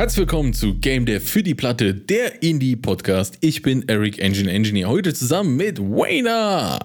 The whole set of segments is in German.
Herzlich willkommen zu Game Dev für die Platte, der Indie-Podcast. Ich bin Eric Engine Engineer, heute zusammen mit Wayner.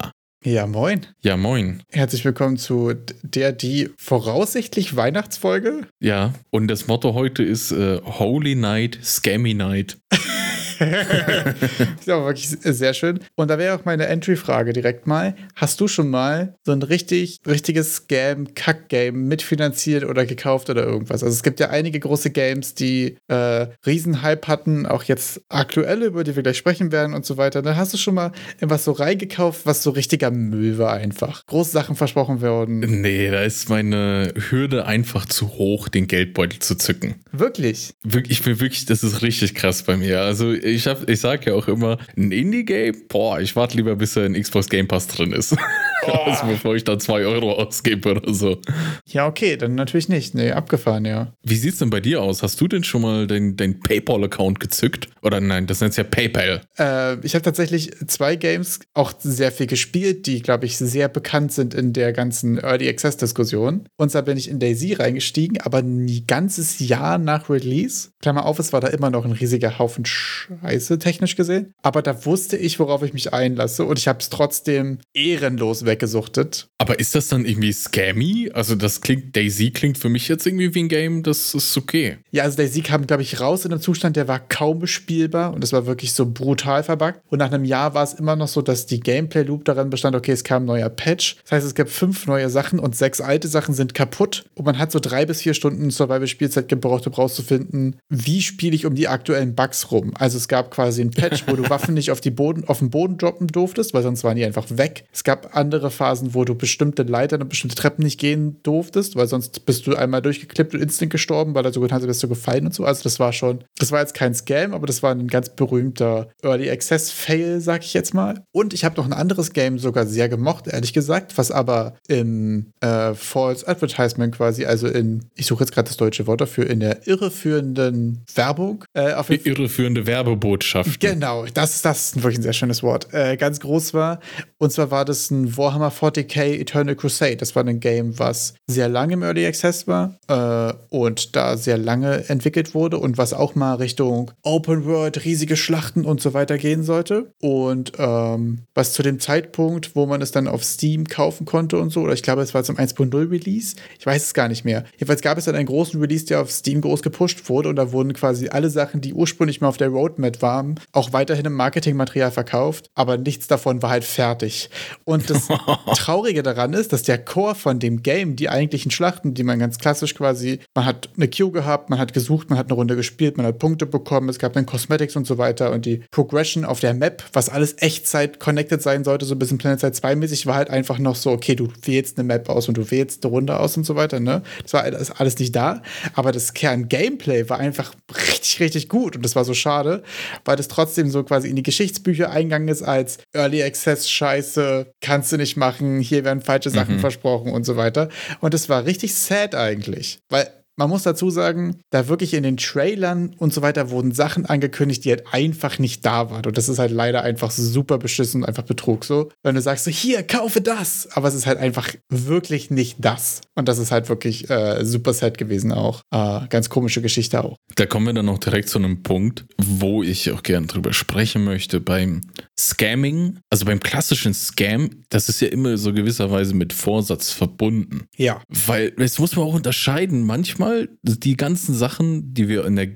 Ja, moin. Ja, moin. Herzlich willkommen zu der, die voraussichtlich Weihnachtsfolge. Ja, und das Motto heute ist äh, Holy Night, Scammy Night. ja, wirklich sehr schön. Und da wäre auch meine Entry-Frage direkt mal. Hast du schon mal so ein richtig, richtiges Scam-Kack-Game mitfinanziert oder gekauft oder irgendwas? Also es gibt ja einige große Games, die äh, Riesenhype hatten, auch jetzt aktuelle, über die wir gleich sprechen werden und so weiter. Dann hast du schon mal etwas so reingekauft, was so richtiger Müll war einfach. Große Sachen versprochen worden. Nee, da ist meine Hürde einfach zu hoch, den Geldbeutel zu zücken. Wirklich? Ich bin wirklich, das ist richtig krass bei mir. Also ich, hab, ich sag ja auch immer, ein Indie-Game, boah, ich warte lieber, bis er in Xbox Game Pass drin ist. also bevor ich da zwei Euro ausgebe oder so. Ja, okay, dann natürlich nicht. Nee, abgefahren, ja. Wie sieht's denn bei dir aus? Hast du denn schon mal dein, dein PayPal-Account gezückt? Oder nein, das nennt es ja PayPal. Äh, ich habe tatsächlich zwei Games auch sehr viel gespielt, die, glaube ich, sehr bekannt sind in der ganzen Early Access-Diskussion. Und zwar bin ich in Daisy reingestiegen, aber ein ganzes Jahr nach Release. Klammer auf, es war da immer noch ein riesiger Haufen Scheiße, technisch gesehen. Aber da wusste ich, worauf ich mich einlasse. Und ich habe es trotzdem ehrenlos weggesuchtet. Aber ist das dann irgendwie scammy? Also das klingt, Daisy klingt für mich jetzt irgendwie wie ein Game, das ist okay. Ja, also Daisy kam, glaube ich, raus in einem Zustand, der war kaum bespielbar und es war wirklich so brutal verbuggt. Und nach einem Jahr war es immer noch so, dass die Gameplay-Loop daran bestand, okay, es kam ein neuer Patch. Das heißt, es gab fünf neue Sachen und sechs alte Sachen sind kaputt. Und man hat so drei bis vier Stunden Survival-Spielzeit gebraucht, um rauszufinden, wie spiele ich um die aktuellen Bugs rum. Also es gab quasi einen Patch, wo du Waffen nicht auf, die Boden, auf den Boden droppen durftest, weil sonst waren die einfach weg. Es gab andere Phasen, wo du bestimmte Leitern und bestimmte Treppen nicht gehen durftest, weil sonst bist du einmal durchgeklippt und instant gestorben, weil er so getan hat, bist du gefallen und so. Also das war schon, das war jetzt kein Scam, aber das war ein ganz berühmter Early Access Fail, sag ich jetzt mal. Und ich habe noch ein anderes Game sogar sehr gemocht, ehrlich gesagt, was aber im äh, False Advertisement quasi, also in, ich suche jetzt gerade das deutsche Wort dafür, in der irreführenden Werbung. Äh, auf Die irreführende Werbebotschaft. Genau, das, das ist wirklich ein sehr schönes Wort. Äh, ganz groß war. Und zwar war das ein Warhammer 40k Eternal Crusade. Das war ein Game, was sehr lange im Early Access war äh, und da sehr lange entwickelt wurde und was auch mal Richtung Open World, riesige Schlachten und so weiter gehen sollte. Und ähm, was zu dem Zeitpunkt, wo man es dann auf Steam kaufen konnte und so, oder ich glaube, es war zum 1.0 Release, ich weiß es gar nicht mehr. Jedenfalls gab es dann einen großen Release, der auf Steam groß gepusht wurde und da wurden quasi alle Sachen, die ursprünglich mal auf der Roadmap waren, auch weiterhin im Marketingmaterial verkauft, aber nichts davon war halt fertig. Und das Traurige daran ist, dass der Core von dem Game, die eigentlichen Schlachten, die man ganz klassisch quasi, man hat eine Queue gehabt, man hat gesucht, man hat eine Runde gespielt, man hat Punkte bekommen, es gab dann Cosmetics und so weiter und die Progression auf der Map, was alles Echtzeit connected sein sollte, so ein bisschen Planet Side 2 mäßig, war halt einfach noch so, okay, du wählst eine Map aus und du wählst eine Runde aus und so weiter, ne? Das war alles nicht da, aber das Kern-Gameplay war einfach richtig, richtig gut und das war so schade, weil das trotzdem so quasi in die Geschichtsbücher eingegangen ist als Early Access Scheiße, kannst du nicht machen, hier werden falsche Sachen mhm. versprochen und so weiter. Und es war richtig sad eigentlich, weil man muss dazu sagen, da wirklich in den Trailern und so weiter wurden Sachen angekündigt, die halt einfach nicht da waren. Und das ist halt leider einfach super beschissen und einfach Betrug so. Wenn du sagst so, hier, kaufe das. Aber es ist halt einfach wirklich nicht das. Und das ist halt wirklich äh, super sad gewesen auch. Äh, ganz komische Geschichte auch. Da kommen wir dann noch direkt zu einem Punkt, wo ich auch gerne drüber sprechen möchte. Beim Scamming, also beim klassischen Scam, das ist ja immer so gewisserweise mit Vorsatz verbunden. Ja. Weil, es muss man auch unterscheiden. Manchmal manchmal die ganzen Sachen, die wir in der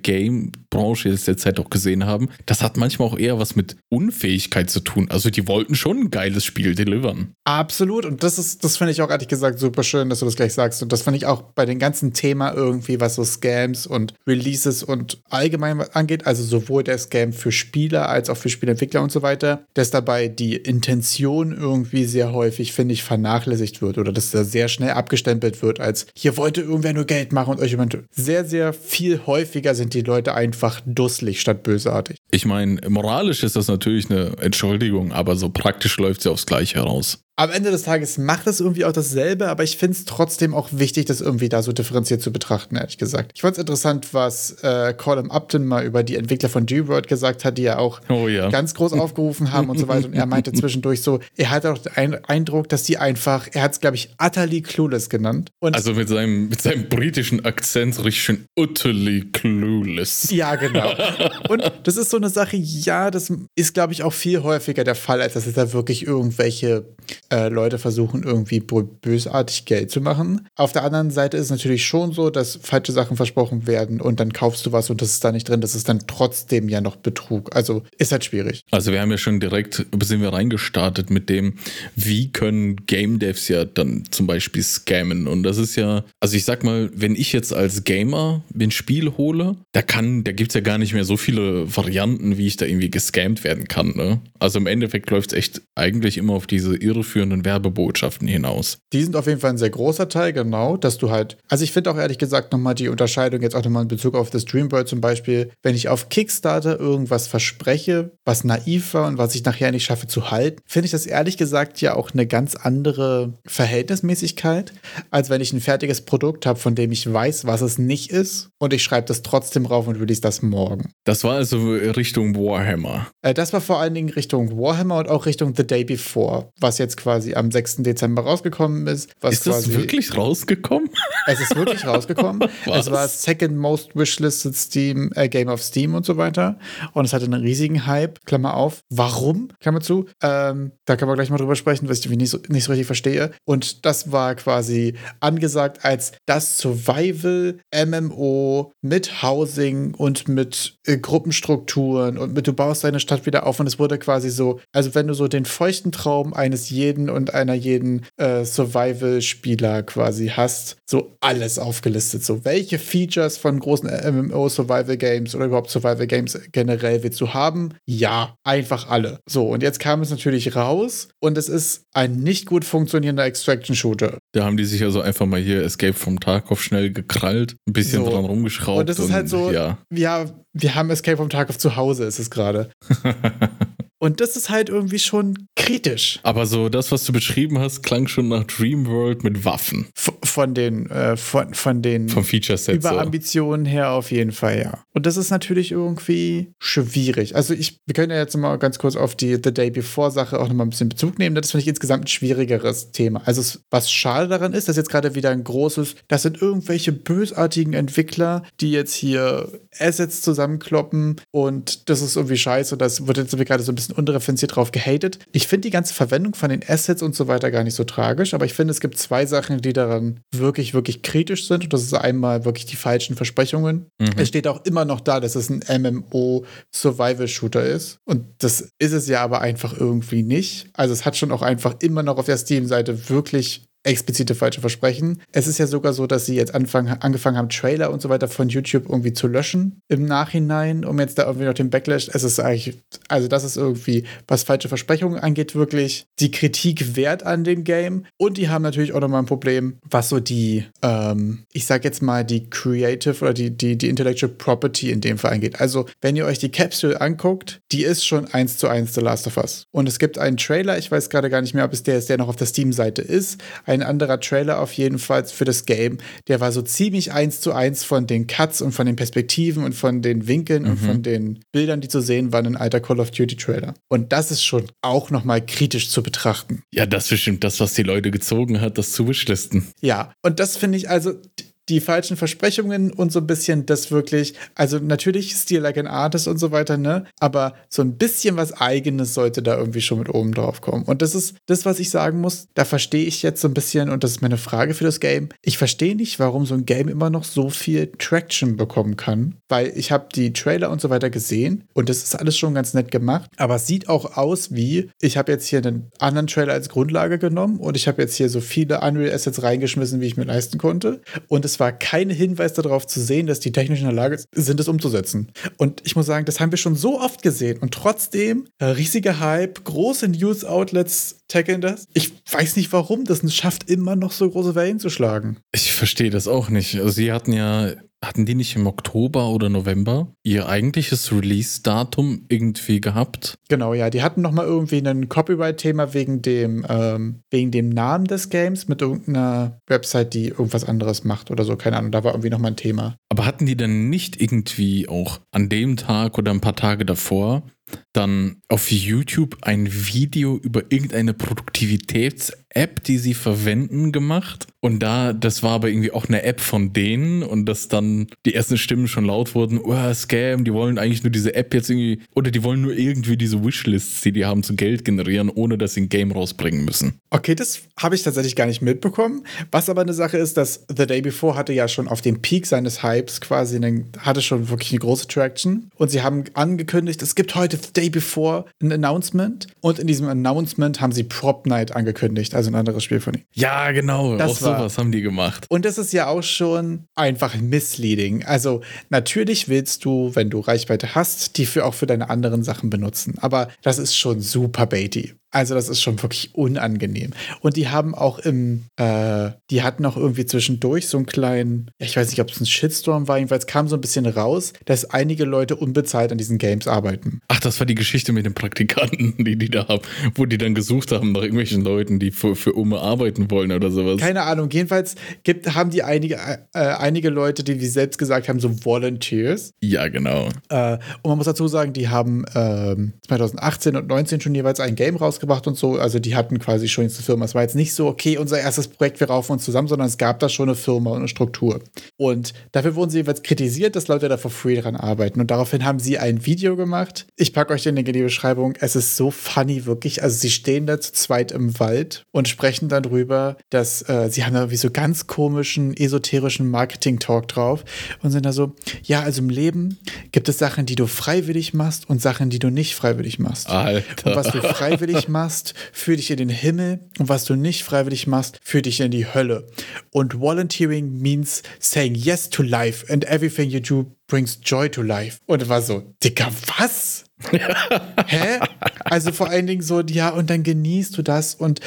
Game-Branche jetzt derzeit auch gesehen haben, das hat manchmal auch eher was mit Unfähigkeit zu tun. Also die wollten schon ein geiles Spiel delivern. Absolut. Und das ist, das finde ich auch ehrlich gesagt super schön, dass du das gleich sagst. Und das finde ich auch bei dem ganzen Thema irgendwie, was so Scams und Releases und allgemein angeht, also sowohl der Scam für Spieler als auch für Spielentwickler und so weiter, dass dabei die Intention irgendwie sehr häufig, finde ich, vernachlässigt wird oder dass da sehr schnell abgestempelt wird, als hier wollte irgendwer nur Geld machen und euch jemand. Sehr, sehr viel häufiger sind die Leute einfach dusselig statt bösartig. Ich meine, moralisch ist das natürlich eine Entschuldigung, aber so praktisch läuft sie aufs Gleiche heraus. Am Ende des Tages macht es irgendwie auch dasselbe, aber ich finde es trotzdem auch wichtig, das irgendwie da so differenziert zu betrachten, ehrlich gesagt. Ich fand es interessant, was äh, Colin Upton mal über die Entwickler von Dreamworld gesagt hat, die ja auch oh, ja. ganz groß aufgerufen haben und so weiter. Und er meinte zwischendurch so, er hat auch den Eindruck, dass die einfach, er hat es, glaube ich, utterly clueless genannt. Und also mit seinem, mit seinem britischen Akzent richtig schön utterly clueless. Ja, genau. und das ist so eine Sache, ja, das ist, glaube ich, auch viel häufiger der Fall, als dass es da wirklich irgendwelche äh, Leute versuchen, irgendwie bösartig Geld zu machen. Auf der anderen Seite ist es natürlich schon so, dass falsche Sachen versprochen werden und dann kaufst du was und das ist da nicht drin. Das ist dann trotzdem ja noch Betrug. Also ist halt schwierig. Also wir haben ja schon direkt, sind wir reingestartet mit dem, wie können Game Devs ja dann zum Beispiel scammen. Und das ist ja, also ich sag mal, wenn ich jetzt als Gamer ein Spiel hole, da kann, da gibt es ja gar nicht mehr so viele Varianten, wie ich da irgendwie gescammt werden kann. Ne? Also im Endeffekt läuft es echt eigentlich immer auf diese irreführenden Werbebotschaften hinaus. Die sind auf jeden Fall ein sehr großer Teil, genau, dass du halt, also ich finde auch ehrlich gesagt nochmal die Unterscheidung jetzt auch nochmal in Bezug auf das Dreambird zum Beispiel, wenn ich auf Kickstarter irgendwas verspreche, was naiv war und was ich nachher nicht schaffe zu halten, finde ich das ehrlich gesagt ja auch eine ganz andere Verhältnismäßigkeit, als wenn ich ein fertiges Produkt habe, von dem ich weiß, was es nicht ist und ich schreibe das trotzdem rauf und release das morgen. Das war also Richtung Warhammer. Äh, das war vor allen Dingen Richtung Warhammer und auch Richtung The Day Before, was jetzt quasi am 6. Dezember rausgekommen ist. ist das wirklich rausgekommen? Es ist wirklich rausgekommen. es war Second Most Wishlisted Steam, äh, Game of Steam und so weiter. Und es hatte einen riesigen Hype. Klammer auf. Warum? Klammer zu. Ähm, da können wir gleich mal drüber sprechen, was ich nicht so, nicht so richtig verstehe. Und das war quasi angesagt als das Survival MMO mit Housing und mit äh, Gruppenstrukturen und mit du baust deine Stadt wieder auf und es wurde quasi so, also wenn du so den feuchten Traum eines jeden und einer jeden äh, Survival-Spieler quasi hast, so alles aufgelistet. So, welche Features von großen MMO-Survival-Games oder überhaupt Survival-Games generell willst du haben? Ja, einfach alle. So, und jetzt kam es natürlich raus und es ist ein nicht gut funktionierender Extraction-Shooter. Da haben die sich also einfach mal hier Escape from Tarkov schnell gekrallt, ein bisschen so. dran rumgeschraubt. Und das ist und, halt so, ja. ja, wir haben Escape from Tarkov zu Hause, ist es gerade. Und das ist halt irgendwie schon kritisch. Aber so das, was du beschrieben hast, klang schon nach Dreamworld mit Waffen. F von den, äh, von, von den Vom Feature-Set Überambitionen so. her auf jeden Fall, ja. Und das ist natürlich irgendwie schwierig. Also ich, wir können ja jetzt mal ganz kurz auf die The Day Before-Sache auch nochmal ein bisschen Bezug nehmen. Das finde ich insgesamt ein schwierigeres Thema. Also was schade daran ist, dass jetzt gerade wieder ein großes, das sind irgendwelche bösartigen Entwickler, die jetzt hier Assets zusammenkloppen und das ist irgendwie scheiße. Das wird jetzt gerade so ein bisschen undifferenziert drauf gehatet. Ich finde die ganze Verwendung von den Assets und so weiter gar nicht so tragisch, aber ich finde, es gibt zwei Sachen, die daran wirklich, wirklich kritisch sind. Und das ist einmal wirklich die falschen Versprechungen. Mhm. Es steht auch immer noch da, dass es ein MMO-Survival-Shooter ist. Und das ist es ja aber einfach irgendwie nicht. Also es hat schon auch einfach immer noch auf der Steam-Seite wirklich explizite falsche Versprechen. Es ist ja sogar so, dass sie jetzt anfangen, angefangen haben, Trailer und so weiter von YouTube irgendwie zu löschen im Nachhinein, um jetzt da irgendwie noch den Backlash. Es ist eigentlich, also das ist irgendwie, was falsche Versprechungen angeht, wirklich die Kritik wert an dem Game. Und die haben natürlich auch nochmal ein Problem, was so die, ähm, ich sag jetzt mal, die Creative oder die, die, die Intellectual Property in dem Fall angeht. Also, wenn ihr euch die Capsule anguckt, die ist schon eins zu eins The Last of Us. Und es gibt einen Trailer, ich weiß gerade gar nicht mehr, ob es der ist, der noch auf der Steam-Seite ist ein anderer Trailer auf jeden Fall für das Game. Der war so ziemlich eins zu eins von den Cuts und von den Perspektiven und von den Winkeln mhm. und von den Bildern, die zu sehen waren, ein alter Call of Duty Trailer. Und das ist schon auch nochmal kritisch zu betrachten. Ja, das ist bestimmt das, was die Leute gezogen hat, das zu beschlisten. Ja, und das finde ich also, die falschen Versprechungen und so ein bisschen das wirklich, also natürlich Steal Like an Artist und so weiter, ne? Aber so ein bisschen was Eigenes sollte da irgendwie schon mit oben drauf kommen. Und das ist das, was ich sagen muss. Da verstehe ich jetzt so ein bisschen, und das ist meine Frage für das Game. Ich verstehe nicht, warum so ein Game immer noch so viel Traction bekommen kann, weil ich habe die Trailer und so weiter gesehen und das ist alles schon ganz nett gemacht. Aber es sieht auch aus wie, ich habe jetzt hier einen anderen Trailer als Grundlage genommen und ich habe jetzt hier so viele Unreal Assets reingeschmissen, wie ich mir leisten konnte. Und es war kein Hinweis darauf zu sehen, dass die technisch in der Lage sind, es umzusetzen. Und ich muss sagen, das haben wir schon so oft gesehen. Und trotzdem, äh, riesiger Hype, große News-Outlets tackeln das. Ich weiß nicht warum, das schafft immer noch so große Wellen zu schlagen. Ich verstehe das auch nicht. Also sie hatten ja hatten die nicht im Oktober oder November ihr eigentliches Release-Datum irgendwie gehabt? Genau, ja. Die hatten nochmal irgendwie ein Copyright-Thema wegen dem, ähm, wegen dem Namen des Games mit irgendeiner Website, die irgendwas anderes macht oder so. Keine Ahnung, da war irgendwie nochmal ein Thema. Aber hatten die dann nicht irgendwie auch an dem Tag oder ein paar Tage davor dann auf YouTube ein Video über irgendeine Produktivitäts-App, die sie verwenden, gemacht. Und da, das war aber irgendwie auch eine App von denen und dass dann die ersten Stimmen schon laut wurden, oh, Scam, die wollen eigentlich nur diese App jetzt irgendwie, oder die wollen nur irgendwie diese Wishlists, die die haben, zu Geld generieren, ohne dass sie ein Game rausbringen müssen. Okay, das habe ich tatsächlich gar nicht mitbekommen. Was aber eine Sache ist, dass The Day Before hatte ja schon auf dem Peak seines Hypes quasi, einen, hatte schon wirklich eine große Traction. Und sie haben angekündigt, es gibt heute The Day Before ein Announcement. Und in diesem Announcement haben sie Prop Night angekündigt, also ein anderes Spiel von ihnen. Ja, genau. Das auch war- sowas haben die gemacht. Und das ist ja auch schon einfach misleading. Also natürlich willst du, wenn du Reichweite hast, die für auch für deine anderen Sachen benutzen. Aber das ist schon super baity. Also das ist schon wirklich unangenehm. Und die haben auch im, äh, die hatten auch irgendwie zwischendurch so einen kleinen, ich weiß nicht, ob es ein Shitstorm war, jedenfalls kam so ein bisschen raus, dass einige Leute unbezahlt an diesen Games arbeiten. Ach, das war die Geschichte mit den Praktikanten, die die da haben, wo die dann gesucht haben nach irgendwelchen Leuten, die für, für Ume arbeiten wollen oder sowas. Keine Ahnung, jedenfalls gibt, haben die einige, äh, einige Leute, die wie selbst gesagt haben, so Volunteers. ja, genau. Äh, und man muss dazu sagen, die haben ähm, 2018 und 2019 schon jeweils ein Game rausgebracht und so. Also die hatten quasi schon jetzt eine Firma. Es war jetzt nicht so, okay, unser erstes Projekt, wir raufen uns zusammen, sondern es gab da schon eine Firma und eine Struktur. Und dafür wurden sie jeweils kritisiert, dass Leute da for free dran arbeiten. Und daraufhin haben sie ein Video gemacht. Ich packe euch den Link in die Beschreibung. Es ist so funny, wirklich. Also sie stehen da zu zweit im Wald und sprechen dann drüber, dass äh, sie haben da wie so ganz komischen, esoterischen Marketing-Talk drauf und sind da so, ja, also im Leben gibt es Sachen, die du freiwillig machst und Sachen, die du nicht freiwillig machst. Alter. Und was du freiwillig machst, führt dich in den Himmel und was du nicht freiwillig machst, führt dich in die Hölle. Und volunteering means saying yes to life and everything you do brings joy to life. Und war so, Dicker, was? Hä? Also vor allen Dingen so, ja, und dann genießt du das und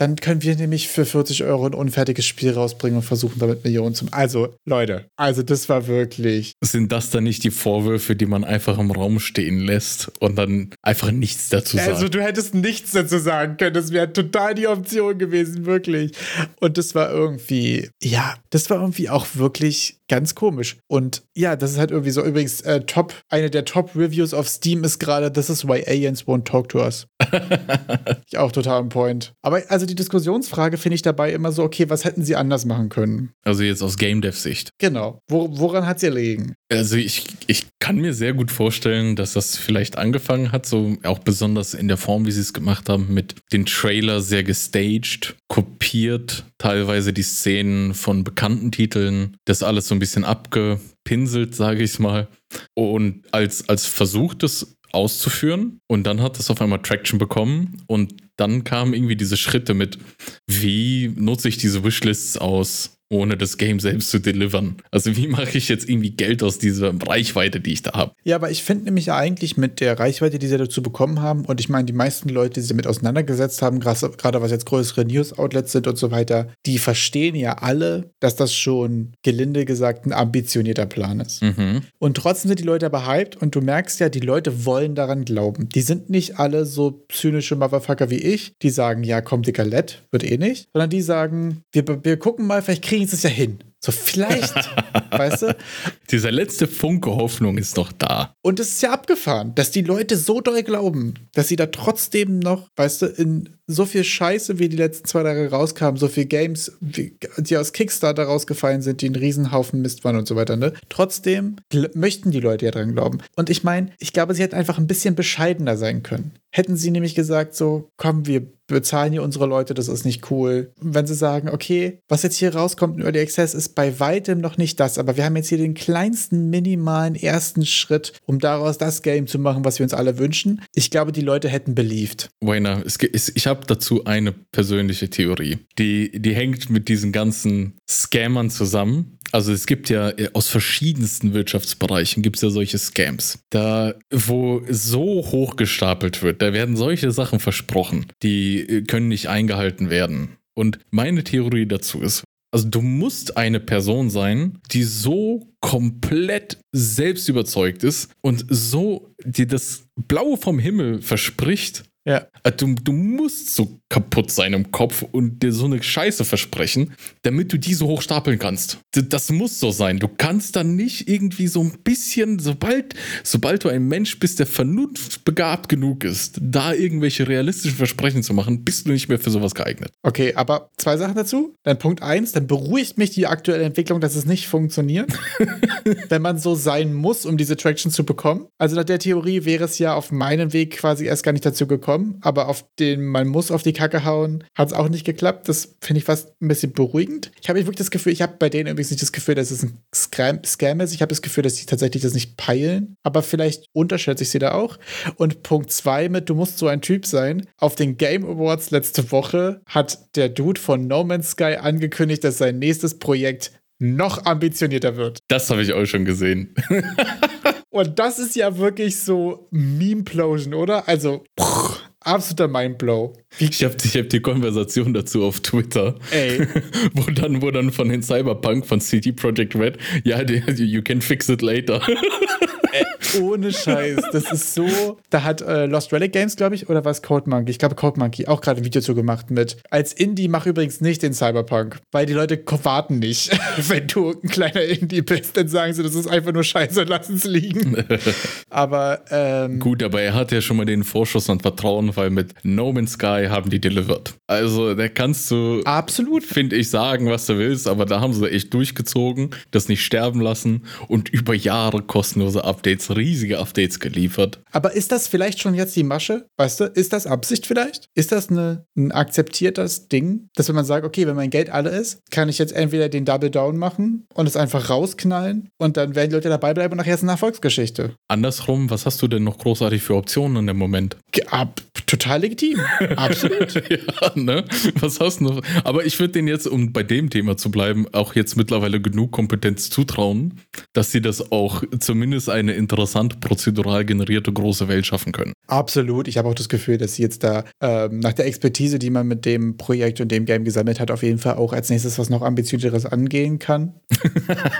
dann können wir nämlich für 40 Euro ein unfertiges Spiel rausbringen und versuchen damit Millionen zum. Also, Leute, also das war wirklich. Sind das dann nicht die Vorwürfe, die man einfach im Raum stehen lässt und dann einfach nichts dazu sagt? Also, du hättest nichts dazu sagen können. Das wäre total die Option gewesen, wirklich. Und das war irgendwie, ja, das war irgendwie auch wirklich ganz komisch. Und ja, das ist halt irgendwie so. Übrigens, äh, top, eine der Top-Reviews auf Steam ist gerade, this is why aliens won't talk to us. ich auch total on point. Aber also die Diskussionsfrage finde ich dabei immer so, okay, was hätten sie anders machen können? also jetzt aus Game Dev Sicht. Genau. Wo, woran hat sie erlegen? Also ich, ich kann mir sehr gut vorstellen, dass das vielleicht angefangen hat, so auch besonders in der Form, wie sie es gemacht haben, mit den Trailer sehr gestaged, kopiert, teilweise die Szenen von bekannten Titeln, das alles so ein bisschen abgepinselt, sage ich mal. Und als, als Versuch, das auszuführen. Und dann hat es auf einmal Traction bekommen. Und dann kamen irgendwie diese Schritte mit, wie nutze ich diese Wishlists aus, ohne das Game selbst zu delivern. Also wie mache ich jetzt irgendwie Geld aus dieser Reichweite, die ich da habe? Ja, aber ich finde nämlich eigentlich mit der Reichweite, die sie dazu bekommen haben, und ich meine, die meisten Leute, die sich damit auseinandergesetzt haben, gerade gerade was jetzt größere News-Outlets sind und so weiter, die verstehen ja alle, dass das schon gelinde gesagt ein ambitionierter Plan ist. Mhm. Und trotzdem sind die Leute aber hyped und du merkst ja, die Leute wollen daran glauben. Die sind nicht alle so zynische Motherfucker wie ich, die sagen, ja, komm, dicker Lett, wird eh nicht, sondern die sagen, wir, wir gucken mal, vielleicht kriegen sie es ja hin. So vielleicht, weißt du? Dieser letzte Funke Hoffnung ist noch da. Und es ist ja abgefahren, dass die Leute so doll glauben, dass sie da trotzdem noch, weißt du, in so viel Scheiße, wie die letzten zwei Jahre rauskamen, so viel Games, die aus Kickstarter rausgefallen sind, die ein Riesenhaufen Mist waren und so weiter, ne? Trotzdem möchten die Leute ja dran glauben. Und ich meine, ich glaube, sie hätten einfach ein bisschen bescheidener sein können. Hätten sie nämlich gesagt, so, komm, wir bezahlen hier unsere Leute, das ist nicht cool. Wenn sie sagen, okay, was jetzt hier rauskommt in Early Access, ist bei weitem noch nicht das, aber wir haben jetzt hier den kleinsten, minimalen ersten Schritt, um daraus das Game zu machen, was wir uns alle wünschen. Ich glaube, die Leute hätten believed. Wayner, ich habe dazu eine persönliche Theorie. Die, die hängt mit diesen ganzen Scammern zusammen. Also es gibt ja äh, aus verschiedensten Wirtschaftsbereichen gibt es ja solche Scams. Da, wo so hoch gestapelt wird, da werden solche Sachen versprochen, die äh, können nicht eingehalten werden. Und meine Theorie dazu ist, Also du musst eine Person sein, die so komplett selbst überzeugt ist und so dir das Blaue vom Himmel verspricht. Ja. Äh, Du, du musst so kaputt sein im Kopf und dir so eine Scheiße versprechen, damit du die so hoch stapeln kannst. Das muss so sein. Du kannst dann nicht irgendwie so ein bisschen, sobald, sobald du ein Mensch bist, der vernunftbegabt genug ist, da irgendwelche realistischen Versprechen zu machen, bist du nicht mehr für sowas geeignet. Okay, aber zwei Sachen dazu. Dann Punkt eins, dann beruhigt mich die aktuelle Entwicklung, dass es nicht funktioniert, wenn man so sein muss, um diese Traction zu bekommen. Also nach der Theorie wäre es ja auf meinem Weg quasi erst gar nicht dazu gekommen, aber auf den man muss auf die Kacke hauen, hat es auch nicht geklappt. Das finde ich fast ein bisschen beruhigend. Ich habe wirklich das Gefühl, ich habe bei denen übrigens nicht das Gefühl, dass es ein Scam, Scam ist. Ich habe das Gefühl, dass sie tatsächlich das nicht peilen, aber vielleicht unterschätze ich sie da auch. Und Punkt zwei mit, du musst so ein Typ sein. Auf den Game Awards letzte Woche hat der Dude von No Man's Sky angekündigt, dass sein nächstes Projekt noch ambitionierter wird. Das habe ich auch schon gesehen. Und das ist ja wirklich so Meme-Plosion, oder? Also, pff, absoluter Mindblow. Ich habe ich hab die Konversation dazu auf Twitter, Ey. wo dann, wo dann von den Cyberpunk von CD Projekt Red, ja, die- you can fix it later. Ohne Scheiß. Das ist so. Da hat äh, Lost Relic Games, glaube ich, oder war es Code Monkey? Ich glaube, Code Monkey auch gerade ein Video zu gemacht mit. Als Indie mach übrigens nicht den Cyberpunk, weil die Leute warten nicht. Wenn du ein kleiner Indie bist, dann sagen sie, das ist einfach nur Scheiße, lass es liegen. Aber, ähm, Gut, aber er hat ja schon mal den Vorschuss an Vertrauen, weil mit No Man's Sky haben die delivered. Also, da kannst du, absolut. finde ich, sagen, was du willst, aber da haben sie echt durchgezogen, das nicht sterben lassen und über Jahre kostenlose Updates, riesige Updates geliefert. Aber ist das vielleicht schon jetzt die Masche? Weißt du, ist das Absicht vielleicht? Ist das eine, ein akzeptiertes Ding, dass wenn man sagt, okay, wenn mein Geld alle ist, kann ich jetzt entweder den Double Down machen und es einfach rausknallen und dann werden die Leute dabei bleiben und nachher ist es eine Erfolgsgeschichte. Andersrum, was hast du denn noch großartig für Optionen in dem Moment? Ab, total legitim. Absolut. ja, ne? Was hast du noch? Aber ich würde denen jetzt, um bei dem Thema zu bleiben, auch jetzt mittlerweile genug Kompetenz zutrauen, dass sie das auch zumindest eine interessant prozedural generierte große Welt schaffen können. Absolut. Ich habe auch das Gefühl, dass sie jetzt da ähm, nach der Expertise, die man mit dem Projekt und dem Game gesammelt hat, auf jeden Fall auch als nächstes was noch ambitionierteres angehen kann.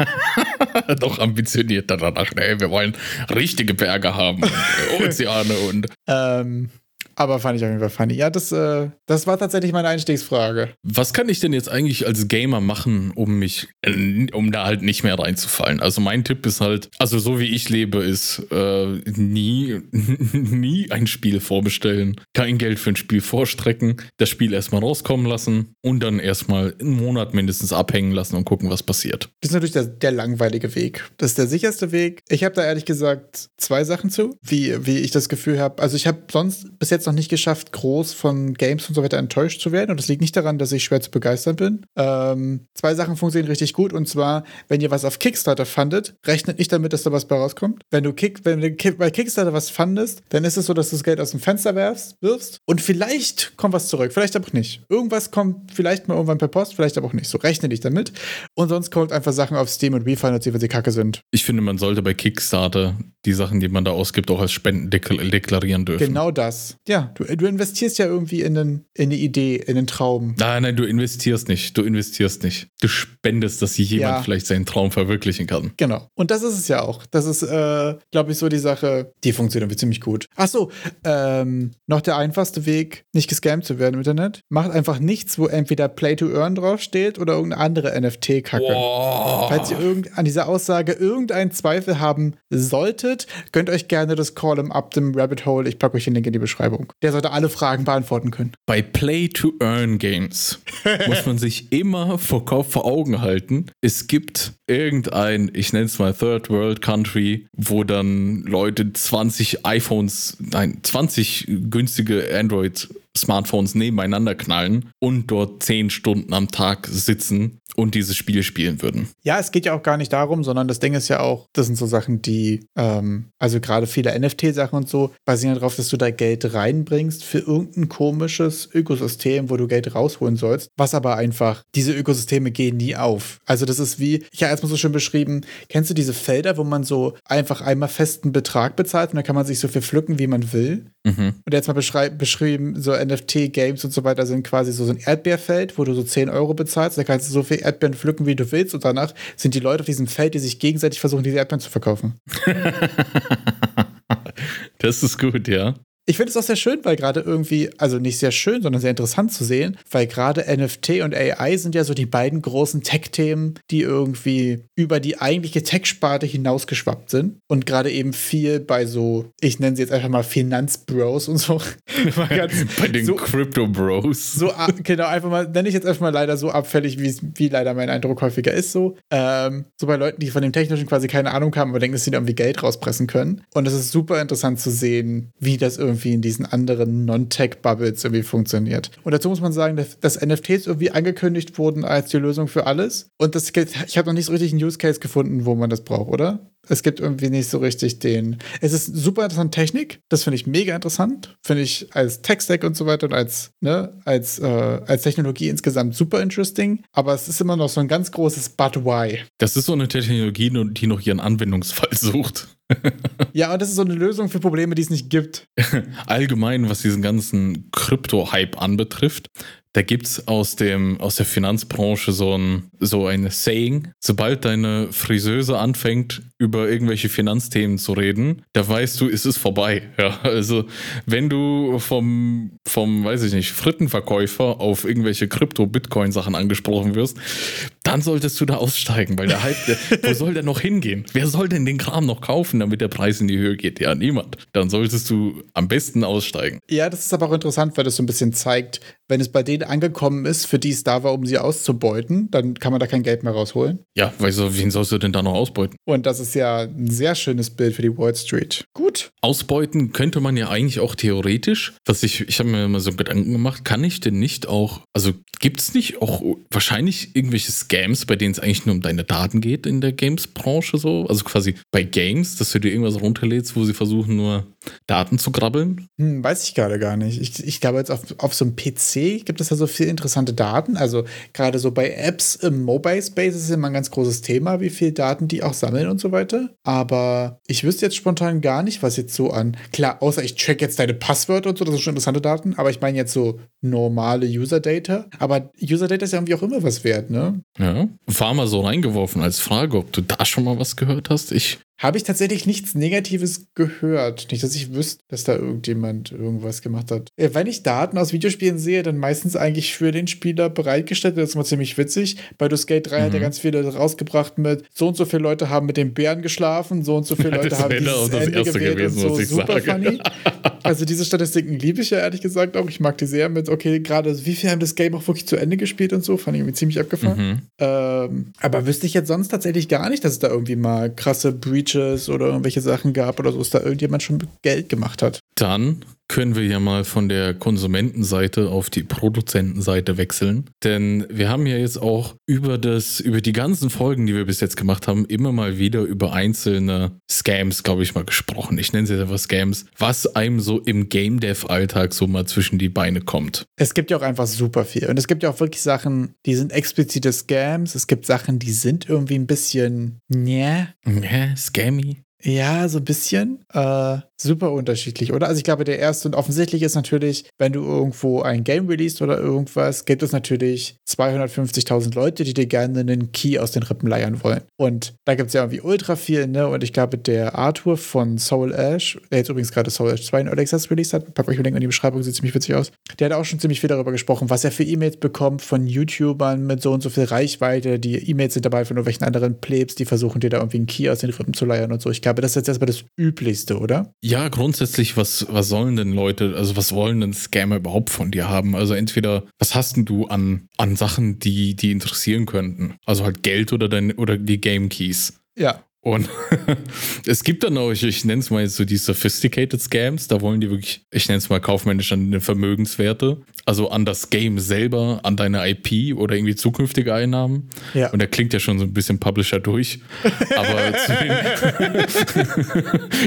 Doch ambitionierter danach. Ne? Wir wollen richtige Berge haben, und Ozeane und. Ähm, aber fand ich auf jeden Fall funny. Ja, das, äh, das war tatsächlich meine Einstiegsfrage. Was kann ich denn jetzt eigentlich als Gamer machen, um mich, äh, um da halt nicht mehr reinzufallen? Also mein Tipp ist halt, also so wie ich lebe, ist äh, nie, nie ein Spiel vorbestellen, kein Geld für ein Spiel vorstrecken, das Spiel erstmal rauskommen lassen und dann erstmal einen Monat mindestens abhängen lassen und gucken, was passiert. Das ist natürlich der, der langweilige Weg. Das ist der sicherste Weg. Ich habe da ehrlich gesagt zwei Sachen zu, wie, wie ich das Gefühl habe. Also ich habe sonst bis jetzt noch nicht geschafft, groß von Games und so weiter enttäuscht zu werden. Und das liegt nicht daran, dass ich schwer zu begeistern bin. Ähm, zwei Sachen funktionieren richtig gut. Und zwar, wenn ihr was auf Kickstarter fandet, rechnet nicht damit, dass da was bei rauskommt. Wenn du Kick, wenn du bei Kickstarter was fandest, dann ist es so, dass du das Geld aus dem Fenster werfst, wirfst und vielleicht kommt was zurück. Vielleicht aber auch nicht. Irgendwas kommt vielleicht mal irgendwann per Post, vielleicht aber auch nicht. So rechne dich damit. Und sonst kommt einfach Sachen auf Steam und als wenn sie kacke sind. Ich finde, man sollte bei Kickstarter die Sachen, die man da ausgibt, auch als Spenden dekl deklarieren dürfen. Genau das. Ja, du, du investierst ja irgendwie in, einen, in eine Idee, in einen Traum. Nein, nein, du investierst nicht. Du investierst nicht. Du spendest, dass jemand Ja. vielleicht seinen Traum verwirklichen kann. Genau. Und das ist es ja auch. Das ist, äh, glaube ich, so die Sache, die funktioniert irgendwie ziemlich gut. Ach so, ähm, noch der einfachste Weg, nicht gescammt zu werden im Internet. Macht einfach nichts, wo entweder Play to Earn draufsteht oder irgendeine andere NFT-Kacke. Falls ihr irgend, an dieser Aussage irgendeinen Zweifel haben solltet, gönnt euch gerne das Call im Up dem Rabbit Hole. Ich packe euch den Link in die Beschreibung. Der sollte alle Fragen beantworten können. Bei Play-to-Earn-Games muss man sich immer vor, Kopf- vor Augen halten, es gibt irgendein, ich nenne es mal Third World Country, wo dann Leute 20 iPhones, nein, 20 günstige Android Smartphones nebeneinander knallen und dort 10 Stunden am Tag sitzen und dieses Spiel spielen würden. Ja, es geht ja auch gar nicht darum, sondern das Ding ist ja auch, das sind so Sachen, die, ähm, also gerade viele NFT-Sachen und so, basieren darauf, dass du da Geld reinbringst für irgendein komisches Ökosystem, wo du Geld rausholen sollst, was aber einfach, diese Ökosysteme gehen nie auf. Also das ist wie, ich habe erstmal so schön beschrieben, kennst du diese Felder, wo man so einfach einmal festen Betrag bezahlt und dann kann man sich so viel pflücken, wie man will? Mhm. Und jetzt mal beschrieben, so NFT-Games und so weiter sind quasi so, ein Erdbeerfeld, wo du so 10 Euro bezahlst. Da kannst du so viel Erdbeeren pflücken, wie du willst. Und danach sind die Leute auf diesem Feld, die sich gegenseitig versuchen, diese Erdbeeren zu verkaufen. das ist gut, ja. Ich finde es auch sehr schön, weil gerade irgendwie, also nicht sehr schön, sondern sehr interessant zu sehen, weil gerade NFT und AI sind ja so die beiden großen Tech-Themen, die irgendwie über die eigentliche Tech-Sparte hinausgeschwappt sind und gerade eben viel bei so, ich nenne sie jetzt einfach mal Finanzbros und so. bei den so, Crypto-Bros. So, genau, einfach mal, nenne ich jetzt einfach mal leider so abfällig, wie, wie leider mein Eindruck häufiger ist, so. Ähm, so bei Leuten, die von dem Technischen quasi keine Ahnung haben, aber denken, dass sie da irgendwie Geld rauspressen können. Und es ist super interessant zu sehen, wie das irgendwie irgendwie in diesen anderen Non-Tech-Bubbles irgendwie funktioniert. Und dazu muss man sagen, dass, dass, NFTs irgendwie angekündigt wurden als die Lösung für alles. Und das, ich habe noch nicht so richtig einen Use Case gefunden, wo man das braucht, oder? Es gibt irgendwie nicht so richtig den. Es ist super interessante Technik. Das finde ich mega interessant. Finde ich als Tech-Stack und so weiter und als, ne, als, äh, als Technologie insgesamt super interesting. Aber es ist immer noch so ein ganz großes But why. Das ist so eine Technologie, die noch ihren Anwendungsfall sucht. ja, und das ist so eine Lösung für Probleme, die es nicht gibt. Allgemein, was diesen ganzen Krypto-Hype anbetrifft, da gibt es aus, aus der Finanzbranche so ein, so ein Saying, sobald deine Friseuse anfängt, über irgendwelche Finanzthemen zu reden, da weißt du, es ist vorbei. Ja, also wenn du vom, vom, weiß ich nicht, Frittenverkäufer auf irgendwelche Krypto-Bitcoin-Sachen angesprochen wirst, dann solltest du da aussteigen, weil der Hype, wo soll der noch hingehen? Wer soll denn den Kram noch kaufen, damit der Preis in die Höhe geht? Ja, niemand. Dann solltest du am besten aussteigen. Ja, das ist aber auch interessant, weil das so ein bisschen zeigt, wenn es bei denen angekommen ist, für die es da war, um sie auszubeuten, dann kann man da kein Geld mehr rausholen. Ja, weil so, wen sollst du denn da noch ausbeuten? Und das ist ja ein sehr schönes Bild für die Wall Street. Gut. Ausbeuten könnte man ja eigentlich auch theoretisch. Was ich, ich habe mir mal so Gedanken gemacht, kann ich denn nicht auch, also gibt es nicht auch wahrscheinlich irgendwelche Scams, bei denen es eigentlich nur um deine Daten geht in der Games-Branche so? Also quasi bei Games, dass du dir irgendwas runterlädst, wo sie versuchen nur Daten zu krabbeln? Hm, weiß ich gerade gar nicht. Ich, ich glaube jetzt auf, auf so einem PC gibt es ja so viele interessante Daten. Also gerade so bei Apps im Mobile Space ist immer ein ganz großes Thema, wie viele Daten die auch sammeln und so weiter. Aber ich wüsste jetzt spontan gar nicht, was jetzt so an. Klar, außer ich check jetzt deine Passwörter und so, das sind schon interessante Daten, aber ich meine jetzt so normale User-Data. Aber User-Data ist ja irgendwie auch immer was wert, ne? Ja. War mal so reingeworfen als Frage, ob du da schon mal was gehört hast. Ich habe ich tatsächlich nichts Negatives gehört. Nicht, dass ich wüsste, dass da irgendjemand irgendwas gemacht hat. Äh, wenn ich Daten aus Videospielen sehe, dann meistens eigentlich für den Spieler bereitgestellt. Das ist immer ziemlich witzig. Baldur's Gate 3 mhm. hat mhm. ganz viele rausgebracht mit so und so viele Leute haben mit den Bären geschlafen, so und so viele Leute haben dieses das Ende erste gewählt gewesen, und so. Super sage. funny. Also diese Statistiken liebe ich ja ehrlich gesagt auch. Ich mag die sehr mit, okay, gerade wie viel haben das Game auch wirklich zu Ende gespielt und so. Fand ich irgendwie ziemlich abgefahren. Mhm. Ähm, aber wüsste ich jetzt sonst tatsächlich gar nicht, dass es da irgendwie mal krasse Breach Breaches oder irgendwelche Sachen gab oder so, dass da irgendjemand schon Geld gemacht hat. Dann können wir ja mal von der Konsumentenseite auf die Produzentenseite wechseln. Denn wir haben ja jetzt auch über das, über die ganzen Folgen, die wir bis jetzt gemacht haben, immer mal wieder über einzelne Scams, glaube ich, mal gesprochen. Ich nenne sie einfach Scams, was einem so im Game Dev-Alltag so mal zwischen die Beine kommt. Es gibt ja auch einfach super viel. Und es gibt ja auch wirklich Sachen, die sind explizite Scams. Es gibt Sachen, die sind irgendwie ein bisschen, nee. Nee, scammy. Ja, so ein bisschen. Äh, super unterschiedlich, oder? Also ich glaube, der erste und offensichtlich ist natürlich, wenn du irgendwo ein Game releast oder irgendwas, gibt es natürlich 250.000 Leute, die dir gerne einen Key aus den Rippen leiern wollen. Und da gibt es ja irgendwie ultra viel, ne? Und ich glaube, der Arthur von Soul Ash, der jetzt übrigens gerade Soul Ash 2 in Early released hat, pack euch Link in die Beschreibung, sieht ziemlich witzig aus. Der hat auch schon ziemlich viel darüber gesprochen, was er für E-Mails bekommt von YouTubern mit so und so viel Reichweite. Die E-Mails sind dabei von irgendwelchen anderen Plebs, die versuchen dir da irgendwie einen Key aus den Rippen zu leiern und so. Ich glaube, das ist jetzt erstmal das Üblichste, oder? Ja, grundsätzlich, was, was sollen denn Leute, also was wollen denn Scammer überhaupt von dir haben? Also entweder, was hast denn du an, an Sachen, die, die interessieren könnten? Also halt Geld oder, dein, oder die Game Keys. Ja. Und es gibt dann auch, ich, ich nenne es mal so die Sophisticated Scams, da wollen die wirklich, ich nenne es mal kaufmännisch an den Vermögenswerte, also an das Game selber, an deine IP oder irgendwie zukünftige Einnahmen. Ja. Und der klingt ja schon so ein bisschen Publisher durch. Aber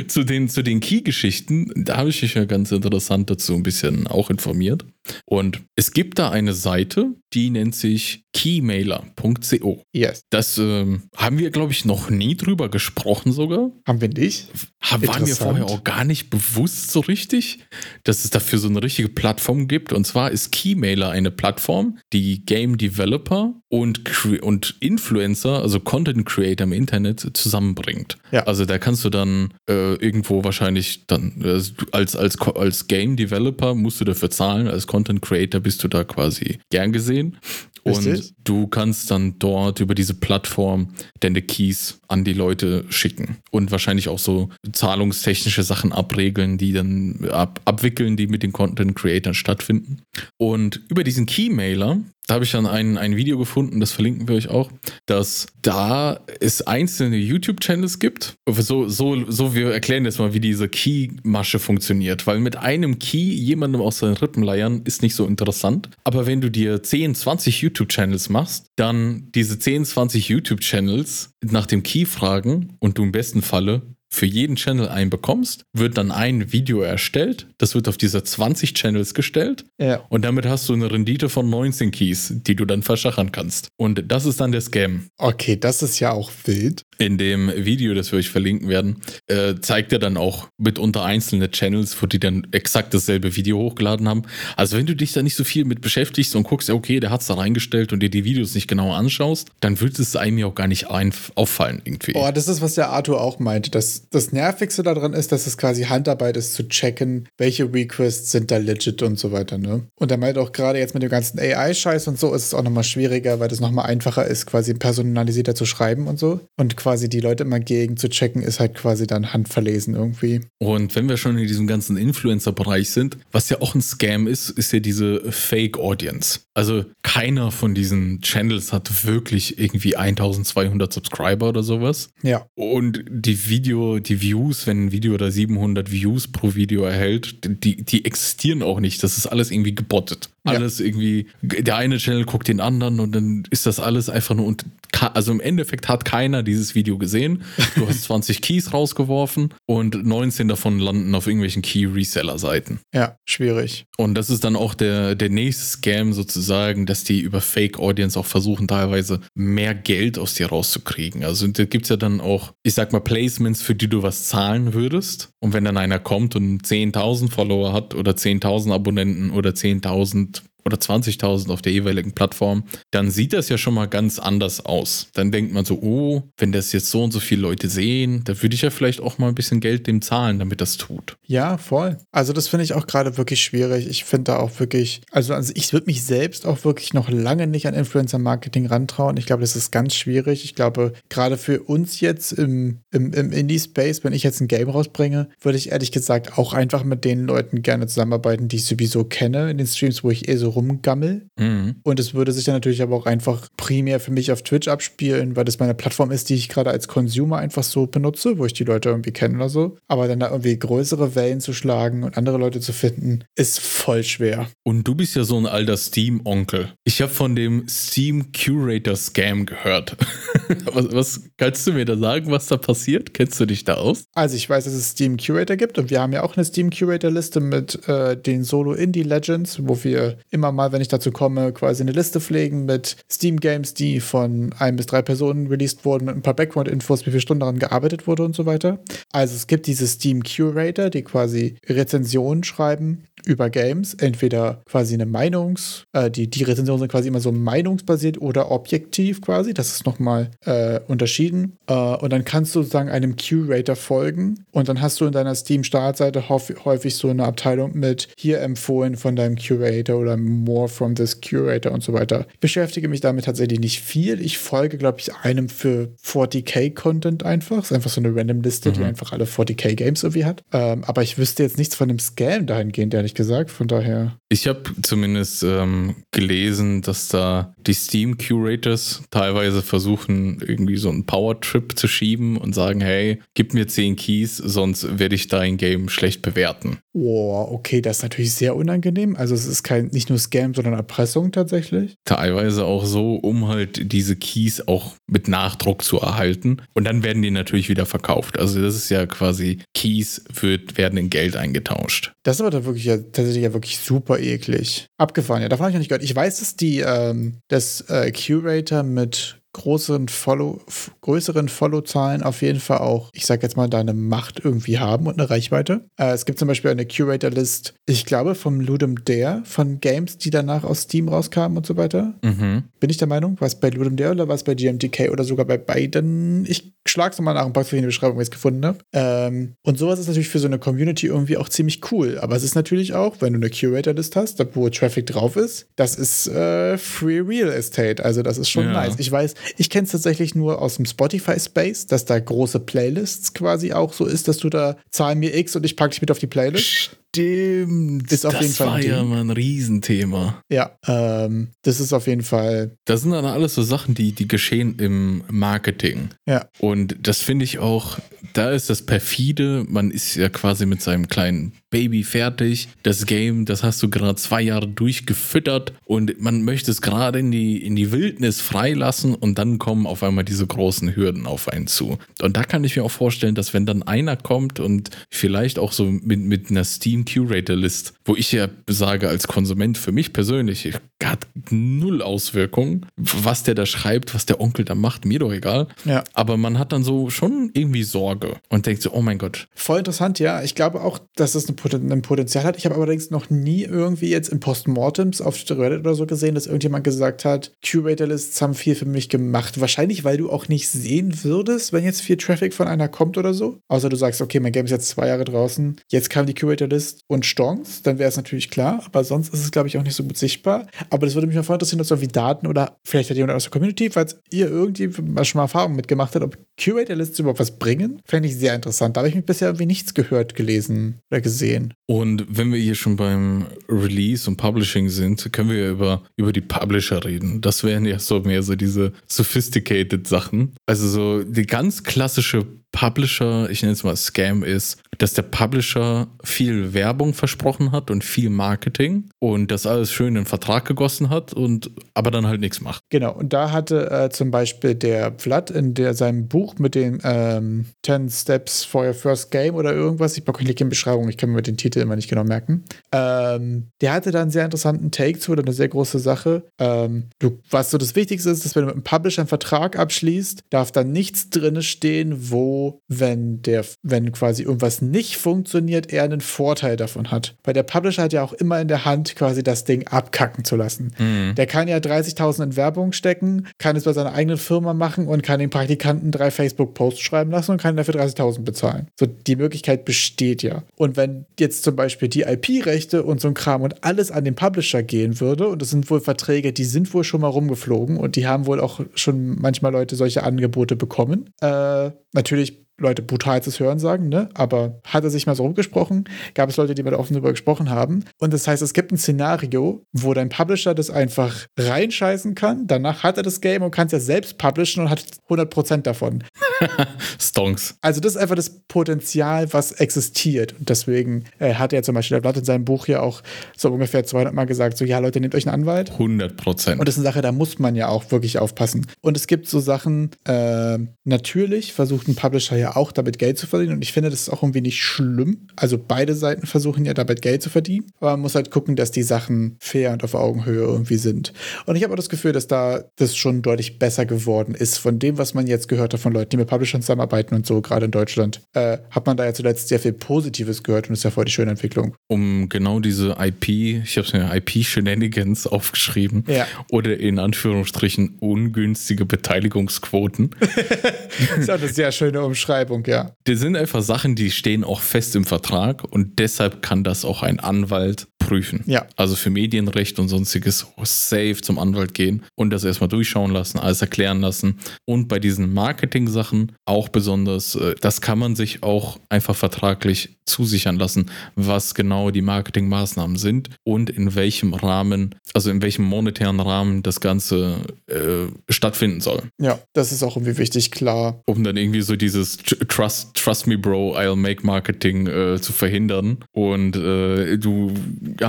zu den, zu den, den Key-Geschichten, da habe ich mich ja ganz interessant dazu ein bisschen auch informiert. Und es gibt da eine Seite, die nennt sich keymailer.co. Yes. Das ähm, haben wir, glaube ich, noch nie drüber gesprochen sogar. Haben wir nicht? Ha- War mir Interessant. vorher auch gar nicht bewusst so richtig, dass es dafür so eine richtige Plattform gibt. Und zwar ist Keymailer eine Plattform, die Game Developer und, und Influencer, also Content Creator im Internet, zusammenbringt. Ja. Also da kannst du dann äh, irgendwo wahrscheinlich dann äh, als, als, als Game Developer musst du dafür zahlen, als Content Creator bist du da quasi gern gesehen. Und Richtig. du kannst dann dort über diese Plattform deine Keys an die Leute schicken und wahrscheinlich auch so zahlungstechnische Sachen abregeln, die dann ab, abwickeln, die mit den Content Creators stattfinden. Und über diesen Keymailer, da habe ich dann ein, ein Video gefunden, das verlinken wir euch auch, dass da es einzelne YouTube-Channels gibt. So, so, so, wir erklären jetzt mal, wie diese Key-Masche funktioniert, weil mit einem Key jemandem aus seinen Rippen leiern ist nicht so interessant. Aber wenn du dir 10, 20 YouTube-Channels machst, dann diese 10, 20 YouTube-Channels nach dem Key fragen und du im besten Falle für jeden Channel einen bekommst, wird dann ein Video erstellt. Das wird auf diese 20 Channels gestellt. Ja. Und damit hast du eine Rendite von 19 Keys, die du dann verschachern kannst. Und das ist dann der Scam. Okay, das ist ja auch wild. In dem Video, das wir euch verlinken werden, äh, zeigt er dann auch mitunter einzelne Channels, wo die dann exakt dasselbe Video hochgeladen haben. Also wenn du dich da nicht so viel mit beschäftigst und guckst, okay, der hat es da reingestellt und dir die Videos nicht genau anschaust, dann wird es einem ja auch gar nicht auffallen irgendwie. Oh, das ist, was der Arthur auch meinte. Das, das Nervigste daran ist, dass es quasi Handarbeit ist, zu checken, welche Requests sind da legit und so weiter, ne? Und er meint auch gerade jetzt mit dem ganzen AI-Scheiß und so ist es auch nochmal schwieriger, weil das nochmal einfacher ist, quasi personalisierter zu schreiben und so. Und quasi die Leute immer gegen zu checken, ist halt quasi dann handverlesen irgendwie. Und wenn wir schon in diesem ganzen Influencer-Bereich sind, was ja auch ein Scam ist, ist ja diese Fake-Audience. Also keiner von diesen Channels hat wirklich irgendwie 1200 Subscriber oder sowas. Ja. Und die Video, die Views, wenn ein Video da 700 Views pro Video erhält, die, die existieren auch nicht. Das ist alles irgendwie gebottet. Ja. Alles irgendwie, der eine Channel guckt den anderen und dann ist das alles einfach nur und also im Endeffekt hat keiner dieses Video gesehen. Du hast 20 Keys rausgeworfen und 19 davon landen auf irgendwelchen Key-Reseller-Seiten. Ja, schwierig. Und das ist dann auch der, der nächste Scam sozusagen, dass die über Fake Audience auch versuchen, teilweise mehr Geld aus dir rauszukriegen. Also da gibt es ja dann auch, ich sag mal, Placements, für die du was zahlen würdest. Und wenn dann einer kommt und 10.000 Follower hat oder 10.000 Abonnenten oder 10.000 oder 20.000 auf der jeweiligen Plattform, dann sieht das ja schon mal ganz anders aus. Dann denkt man so, oh, wenn das jetzt so und so viele Leute sehen, da würde ich ja vielleicht auch mal ein bisschen Geld dem zahlen, damit das tut. Ja, voll. Also das finde ich auch gerade wirklich schwierig. Ich finde da auch wirklich, also, also ich würde mich selbst auch wirklich noch lange nicht an Influencer-Marketing rantrauen. Ich glaube, das ist ganz schwierig. Ich glaube, gerade für uns jetzt im, im, im Indie-Space, wenn ich jetzt ein Game rausbringe, würde ich ehrlich gesagt auch einfach mit den Leuten gerne zusammenarbeiten, die ich sowieso kenne, in den Streams, wo ich eh so rumgammel. Mhm. Und es würde sich dann natürlich aber auch einfach primär für mich auf Twitch abspielen, weil das meine Plattform ist, die ich gerade als Consumer einfach so benutze, wo ich die Leute irgendwie kenne oder so. Aber dann da irgendwie größere Wellen zu schlagen und andere Leute zu finden, ist voll schwer. Und du bist ja so ein alter Steam-Onkel. Ich habe von dem Steam Curator Scam gehört. was, was kannst du mir da sagen, was da passiert? Kennst du dich da aus? Also ich weiß, dass es Steam Curator gibt und wir haben ja auch eine Steam Curator Liste mit äh, den Solo Indie Legends, wo wir immer mal, wenn ich dazu komme, quasi eine Liste pflegen mit Steam Games, die von ein bis drei Personen released wurden, mit ein paar Background-Infos, wie viele Stunden daran gearbeitet wurde und so weiter. Also es gibt diese Steam Curator, die quasi Rezensionen schreiben über Games, entweder quasi eine Meinungs, äh, die, die Rezensionen sind quasi immer so meinungsbasiert oder objektiv quasi, das ist nochmal äh, unterschieden. Äh, und dann kannst du sozusagen einem Curator folgen und dann hast du in deiner Steam-Startseite häufig, so eine Abteilung mit hier empfohlen von deinem Curator oder more from this Curator und so weiter. Ich beschäftige mich damit tatsächlich nicht viel. Ich folge, glaube ich, einem für 40k-Content einfach. Das ist einfach so eine random Liste, die einfach alle 40k-Games irgendwie hat. Ähm, aber ich wüsste jetzt nichts von dem Scam dahingehend, ehrlich gesagt. Von daher. Ich habe zumindest ähm, gelesen, dass da die Steam Curators teilweise versuchen, irgendwie so einen Power-Trip zu schieben und sagen, hey, gib mir 10 Keys, sonst werde ich dein Game schlecht bewerten. Boah, okay, das ist natürlich sehr unangenehm. Also es ist kein nicht nur Scam, sondern Erpressung tatsächlich. Teilweise auch so, um halt diese Keys auch mit Nachdruck zu erhalten. Und dann werden die natürlich wieder verkauft. Also das ist ja quasi, Keys wird, werden in Geld eingetauscht. Das ist aber dann wirklich ja tatsächlich ja wirklich super eklig. Abgefahren, ja, davon habe ich noch nicht gehört. Ich weiß, dass die, ähm, das äh, Curator mit großen Follow, größeren Follow-Zahlen auf jeden Fall auch, ich sag jetzt mal, da eine Macht irgendwie haben und eine Reichweite. Äh, es gibt zum Beispiel eine Curator-List, ich glaube, vom Ludum Dare, von Games, die danach aus Steam rauskamen und so weiter. Mhm. Bin ich der Meinung? War es bei Ludum Dare oder war es bei GMTK oder sogar bei beiden? Ich schlag's nochmal nach und pack's in die Beschreibung, wenn ich es gefunden habe. Ähm, und sowas ist natürlich für so eine Community irgendwie auch ziemlich cool. Aber es ist natürlich auch, wenn du eine Curator-List hast, wo Traffic drauf ist, das ist äh, Free Real Estate. Also das ist schon ja. nice. Ich weiß, ich kenne es tatsächlich nur aus dem Spotify-Space, dass da große Playlists quasi auch so ist, dass du da zahl mir X und ich packe dich mit auf die Playlist. Stimmt. Ist auf das jeden Fall war ja mal ein Riesenthema. Ja, ähm, das ist auf jeden Fall. Das sind dann alles so Sachen, die, die geschehen im Marketing. Ja. Und das finde ich auch, da ist das perfide. Man ist ja quasi mit seinem kleinen Baby fertig. Das Game, das hast du gerade zwei Jahre durchgefüttert und man möchte es gerade in die, in die Wildnis freilassen und dann kommen auf einmal diese großen Hürden auf einen zu. Und da kann ich mir auch vorstellen, dass wenn dann einer kommt und vielleicht auch so mit, mit einer Steam Curator List, wo ich ja sage als Konsument für mich persönlich, hat null Auswirkungen, was der da schreibt, was der Onkel da macht, mir doch egal. Ja. Aber man hat dann so schon irgendwie Sorge und denkt so, oh mein Gott. Voll interessant, ja. Ich glaube auch, dass es ein Potenzial hat. Ich habe allerdings noch nie irgendwie jetzt in Postmortems auf Reddit oder so gesehen, dass irgendjemand gesagt hat, Curator-Lists haben viel für mich gemacht. Wahrscheinlich, weil du auch nicht sehen würdest, wenn jetzt viel Traffic von einer kommt oder so. Außer du sagst, okay, mein Game ist jetzt zwei Jahre draußen, jetzt kam die Curator-List und Stonks, dann wäre es natürlich klar. Aber sonst ist es, glaube ich, auch nicht so gut sichtbar. Aber das würde mich mal voll interessieren, dass so wie Daten oder vielleicht hat jemand aus der Community, falls ihr irgendwie schon mal Erfahrungen mitgemacht habt, ob Curator-Lists überhaupt was bringen, fände ich sehr interessant. Da habe ich mich bisher irgendwie nichts gehört, gelesen oder gesehen. Und wenn wir hier schon beim Release und Publishing sind, können wir ja über, über die Publisher reden. Das wären ja so mehr so diese sophisticated Sachen. Also so die ganz klassische Publisher, ich nenne es mal Scam ist, dass der Publisher viel Werbung versprochen hat und viel Marketing und das alles schön in den Vertrag gegossen hat und aber dann halt nichts macht. Genau, und da hatte äh, zum Beispiel der Vlad in der, seinem Buch mit den ähm, 10 Steps for Your First Game oder irgendwas, ich packe euch in Beschreibung, ich kann mir den Titel immer nicht genau merken, ähm, der hatte da einen sehr interessanten Take zu oder eine sehr große Sache. Ähm, du, was so das Wichtigste ist, dass wenn du mit einem Publisher einen Vertrag abschließt, darf da nichts drin stehen, wo wenn der, wenn quasi irgendwas nicht funktioniert, er einen Vorteil davon hat. Weil der Publisher hat ja auch immer in der Hand, quasi das Ding abkacken zu lassen. Mhm. Der kann ja 30.000 in Werbung stecken, kann es bei seiner eigenen Firma machen und kann den Praktikanten drei Facebook-Posts schreiben lassen und kann dafür 30.000 bezahlen. So, die Möglichkeit besteht ja. Und wenn jetzt zum Beispiel die IP-Rechte und so ein Kram und alles an den Publisher gehen würde, und das sind wohl Verträge, die sind wohl schon mal rumgeflogen und die haben wohl auch schon manchmal Leute solche Angebote bekommen. Äh, natürlich Leute brutalstes Hören sagen, ne? aber hat er sich mal so rumgesprochen, gab es Leute, die mal offen darüber gesprochen haben. Und das heißt, es gibt ein Szenario, wo dein Publisher das einfach reinscheißen kann, danach hat er das Game und kann es ja selbst publishen und hat 100% davon. Stonks. Also das ist einfach das Potenzial, was existiert. Und deswegen äh, hat er zum Beispiel, der Blatt in seinem Buch ja auch so ungefähr 200 Mal gesagt, so ja Leute, nehmt euch einen Anwalt. 100%. Und das ist eine Sache, da muss man ja auch wirklich aufpassen. Und es gibt so Sachen, äh, natürlich versucht ein Publisher ja ja auch damit Geld zu verdienen. Und ich finde, das ist auch irgendwie nicht schlimm. Also beide Seiten versuchen ja damit Geld zu verdienen. Aber man muss halt gucken, dass die Sachen fair und auf Augenhöhe irgendwie sind. Und ich habe auch das Gefühl, dass da das schon deutlich besser geworden ist. Von dem, was man jetzt gehört hat von Leuten, die mit Publishern zusammenarbeiten und so, gerade in Deutschland, äh, hat man da ja zuletzt sehr viel Positives gehört und das ist ja voll die schöne Entwicklung. Um genau diese IP, ich habe es mir IP-Shenanigans aufgeschrieben, ja. oder in Anführungsstrichen ungünstige Beteiligungsquoten. das ist auch eine sehr schöne Umschreibung. Ja. Die sind einfach Sachen, die stehen auch fest im Vertrag und deshalb kann das auch ein Anwalt prüfen. Ja. Also für Medienrecht und sonstiges safe zum Anwalt gehen und das erstmal durchschauen lassen, alles erklären lassen. Und bei diesen Marketing-Sachen auch besonders, äh, das kann man sich auch einfach vertraglich zusichern lassen, was genau die Marketingmaßnahmen sind und in welchem Rahmen, also in welchem monetären Rahmen das Ganze äh, stattfinden soll. Ja, das ist auch irgendwie wichtig, klar. Um dann irgendwie so dieses Trust, Trust me, Bro, I'll make Marketing äh, zu verhindern. Und äh, du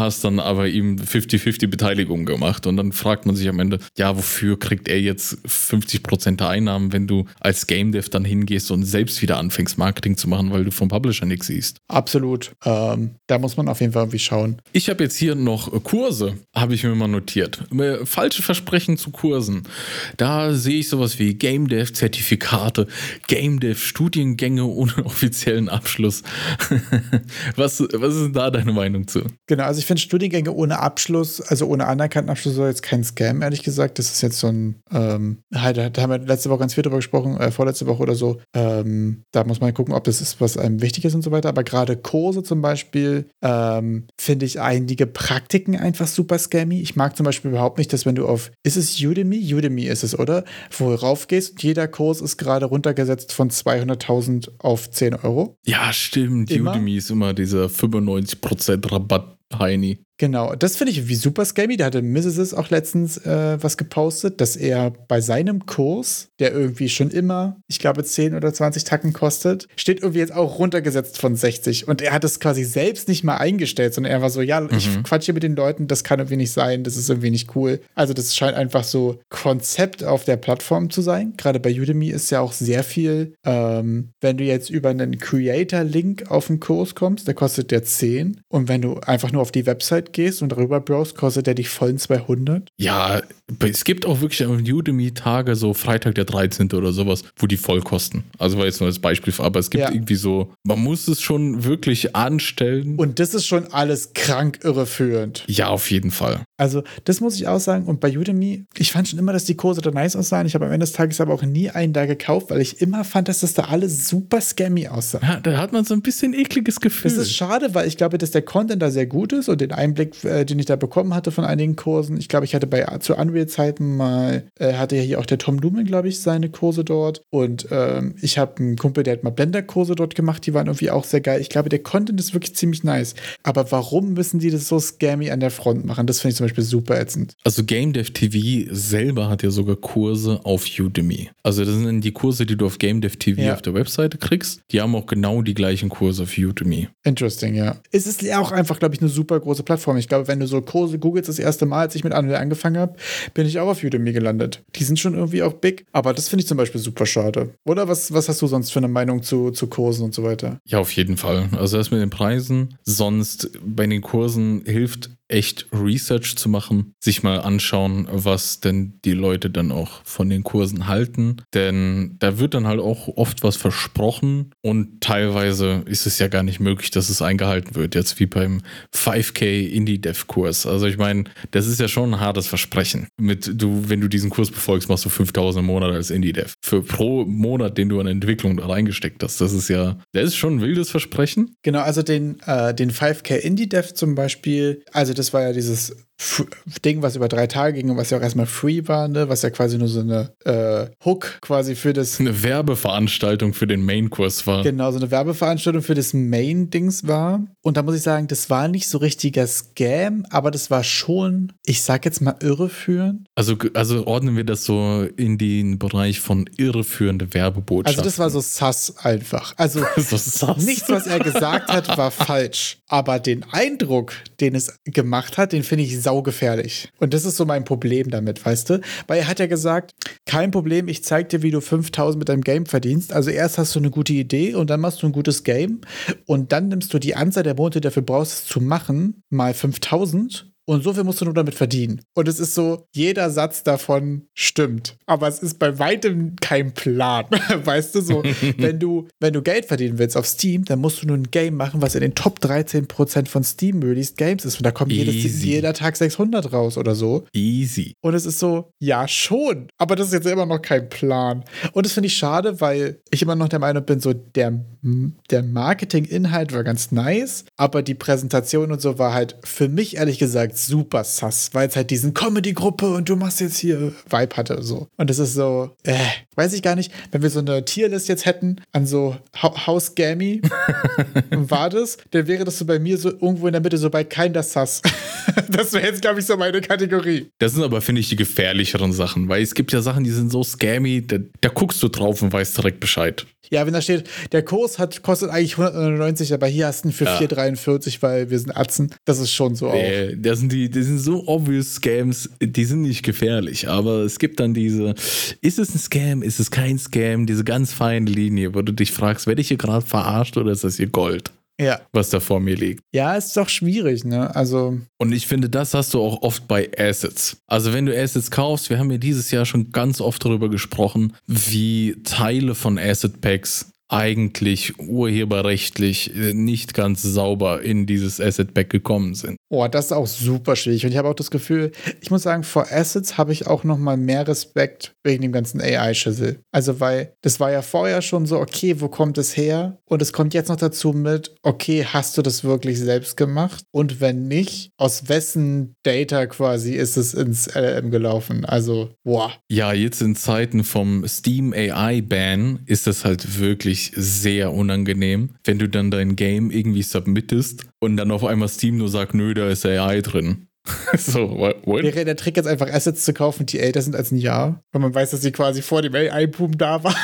hast dann aber ihm 50-50 Beteiligung gemacht. Und dann fragt man sich am Ende, ja, wofür kriegt er jetzt 50% der Einnahmen, wenn du als Game Dev dann hingehst und selbst wieder anfängst, Marketing zu machen, weil du vom Publisher nichts siehst. Absolut. Ähm, da muss man auf jeden Fall irgendwie schauen. Ich habe jetzt hier noch Kurse, habe ich mir mal notiert. Falsche Versprechen zu Kursen. Da sehe ich sowas wie Game Dev Zertifikate, Game Dev Studiengänge ohne offiziellen Abschluss. was, was ist da deine Meinung zu? Genau, also ich finde Studiengänge ohne Abschluss, also ohne anerkannten Abschluss, soll jetzt kein Scam, ehrlich gesagt. Das ist jetzt so ein, ähm, halt, da haben wir letzte Woche ganz viel drüber gesprochen, äh, vorletzte Woche oder so. Ähm, da muss man gucken, ob das ist, was einem wichtig ist und so weiter. Aber gerade Kurse zum Beispiel ähm, finde ich einige Praktiken einfach super scammy. Ich mag zum Beispiel überhaupt nicht, dass wenn du auf, ist es Udemy? Udemy ist es, oder? Wo du raufgehst und jeder Kurs ist gerade runtergesetzt von 200.000 auf 10 Euro. Ja, stimmt. Immer. Udemy ist immer dieser 95% Rabatt. Heini. Genau, das finde ich irgendwie super scammy. Da hatte Mrs. auch letztens äh, was gepostet, dass er bei seinem Kurs, der irgendwie schon immer, ich glaube, 10 oder 20 Tacken kostet, steht irgendwie jetzt auch runtergesetzt von 60. Und er hat es quasi selbst nicht mal eingestellt, sondern er war so, ja, ich mhm. quatsche mit den Leuten, das kann irgendwie nicht sein, das ist irgendwie nicht cool. Also das scheint einfach so Konzept auf der Plattform zu sein. Gerade bei Udemy ist ja auch sehr viel, ähm, wenn du jetzt über einen Creator-Link auf den Kurs kommst, der kostet der 10. Und wenn du einfach nur auf die Website gehst und darüber browst, kostet der dich vollen 200. Ja, es gibt auch wirklich auf Udemy-Tage, so Freitag der 13. oder sowas, wo die voll kosten. Also war jetzt nur als Beispiel, aber es gibt ja. irgendwie so, man muss es schon wirklich anstellen. Und das ist schon alles krank irreführend. Ja, auf jeden Fall. Also, das muss ich auch sagen. Und bei Udemy, ich fand schon immer, dass die Kurse da nice aussahen. Ich habe am Ende des Tages aber auch nie einen da gekauft, weil ich immer fand, dass das da alles super scammy aussah. Ja, da hat man so ein bisschen ekliges Gefühl. Das ist schade, weil ich glaube, dass der Content da sehr gut ist und den Einblick, äh, den ich da bekommen hatte von einigen Kursen. Ich glaube, ich hatte bei zu Unreal-Zeiten mal, äh, hatte ja hier auch der Tom Lumen, glaube ich, seine Kurse dort. Und ähm, ich habe einen Kumpel, der hat mal Blender-Kurse dort gemacht, die waren irgendwie auch sehr geil. Ich glaube, der Content ist wirklich ziemlich nice. Aber warum müssen die das so scammy an der Front machen? Das finde ich zum Beispiel super ätzend. Also Game Dev TV selber hat ja sogar Kurse auf Udemy. Also das sind die Kurse, die du auf Game Dev TV ja. auf der Webseite kriegst. Die haben auch genau die gleichen Kurse auf Udemy. Interesting, ja. Es ist ja auch einfach, glaube ich, eine super große Plattform. Ich glaube, wenn du so Kurse googelst, das erste Mal, als ich mit Unreal angefangen habe, bin ich auch auf Udemy gelandet. Die sind schon irgendwie auch big, aber das finde ich zum Beispiel super schade. Oder was, was hast du sonst für eine Meinung zu, zu Kursen und so weiter? Ja, auf jeden Fall. Also das mit den Preisen. Sonst bei den Kursen hilft echt Research zu machen, sich mal anschauen, was denn die Leute dann auch von den Kursen halten. Denn da wird dann halt auch oft was versprochen und teilweise ist es ja gar nicht möglich, dass es eingehalten wird. Jetzt wie beim 5K Indie-Dev-Kurs. Also ich meine, das ist ja schon ein hartes Versprechen. Mit du, wenn du diesen Kurs befolgst, machst du 5000 im Monat als Indie-Dev. Für pro Monat, den du an Entwicklung da reingesteckt hast. Das ist ja, das ist schon ein wildes Versprechen. Genau, also den, äh, den 5K Indie-Dev zum Beispiel, also das war ja dieses Ding, was über drei Tage ging und was ja auch erstmal free war, ne? was ja quasi nur so eine äh, Hook quasi für das. Eine Werbeveranstaltung für den Main-Kurs war. Genau, so eine Werbeveranstaltung für das Main-Dings war. Und da muss ich sagen, das war nicht so richtiger Scam, aber das war schon, ich sag jetzt mal, irreführend. Also, also ordnen wir das so in den Bereich von irreführende Werbebotschaften. Also, das war so sass einfach. Also, so sass. nichts, was er gesagt hat, war falsch. Aber den Eindruck, den es gemacht hat, den finde ich saugefährlich. Und das ist so mein Problem damit, weißt du? Weil er hat ja gesagt, kein Problem, ich zeig dir, wie du 5000 mit deinem Game verdienst. Also erst hast du eine gute Idee und dann machst du ein gutes Game und dann nimmst du die Anzahl der Monate, die dafür brauchst, es zu machen, mal 5000 und so viel musst du nur damit verdienen. Und es ist so, jeder Satz davon stimmt. Aber es ist bei weitem kein Plan. weißt du, so, wenn du, wenn du Geld verdienen willst auf Steam, dann musst du nur ein Game machen, was in den Top 13% von Steam Released Games ist. Und da kommt jedes, jeder Tag 600 raus oder so. Easy. Und es ist so, ja, schon. Aber das ist jetzt immer noch kein Plan. Und das finde ich schade, weil ich immer noch der Meinung bin, so, der, der Marketing-Inhalt war ganz nice, aber die Präsentation und so war halt für mich ehrlich gesagt super sass, weil es halt diesen Comedy-Gruppe und du machst jetzt hier Vibe hatte so. Und das ist so, äh, weiß ich gar nicht, wenn wir so eine Tierlist jetzt hätten an so House Gammy, war das, dann wäre das so bei mir so irgendwo in der Mitte so bei kein das sass. das wäre jetzt, glaube ich, so meine Kategorie. Das sind aber, finde ich, die gefährlicheren Sachen, weil es gibt ja Sachen, die sind so scammy, da, da guckst du drauf und weißt direkt Bescheid. Ja, wenn da steht, der Kurs hat, kostet eigentlich 199, aber hier hast du ihn für Ja. 443, weil wir sind Atzen. Das ist schon so. Nee, das sind die, das sind so obvious Scams, die sind nicht gefährlich, aber es gibt dann diese, ist es ein Scam, ist es kein Scam, diese ganz feine Linie, wo du dich fragst, werde ich hier gerade verarscht oder ist das hier Gold, Ja. was da vor mir liegt? Ja, ist doch schwierig, ne? Also, Und ich finde, das hast du auch oft bei Assets. Also wenn du Assets kaufst, wir haben ja dieses Jahr schon ganz oft darüber gesprochen, wie Teile von Asset Packs eigentlich urheberrechtlich äh, nicht ganz sauber in dieses Asset Pack gekommen sind. oh, das ist auch super schwierig. Und ich habe auch das Gefühl, ich muss sagen, vor Assets habe ich auch noch mal mehr Respekt wegen dem ganzen AI-Schüssel. Also, weil das war ja vorher schon so, okay, wo kommt es her? Und es kommt jetzt noch dazu mit, okay, hast du das wirklich selbst gemacht? Und wenn nicht, aus wessen Data quasi ist es ins LLM gelaufen? Also, boah. Ja, jetzt in Zeiten vom Steam AI Ban ist das halt wirklich sehr unangenehm, wenn du dann dein Game irgendwie submittest und dann auf einmal Steam nur sagt, nö, da ist AI drin. so, what? what? Wäre der Trick jetzt einfach Assets zu kaufen, die älter sind als ein Jahr? Weil man weiß, dass sie quasi vor dem AI-Boom da waren.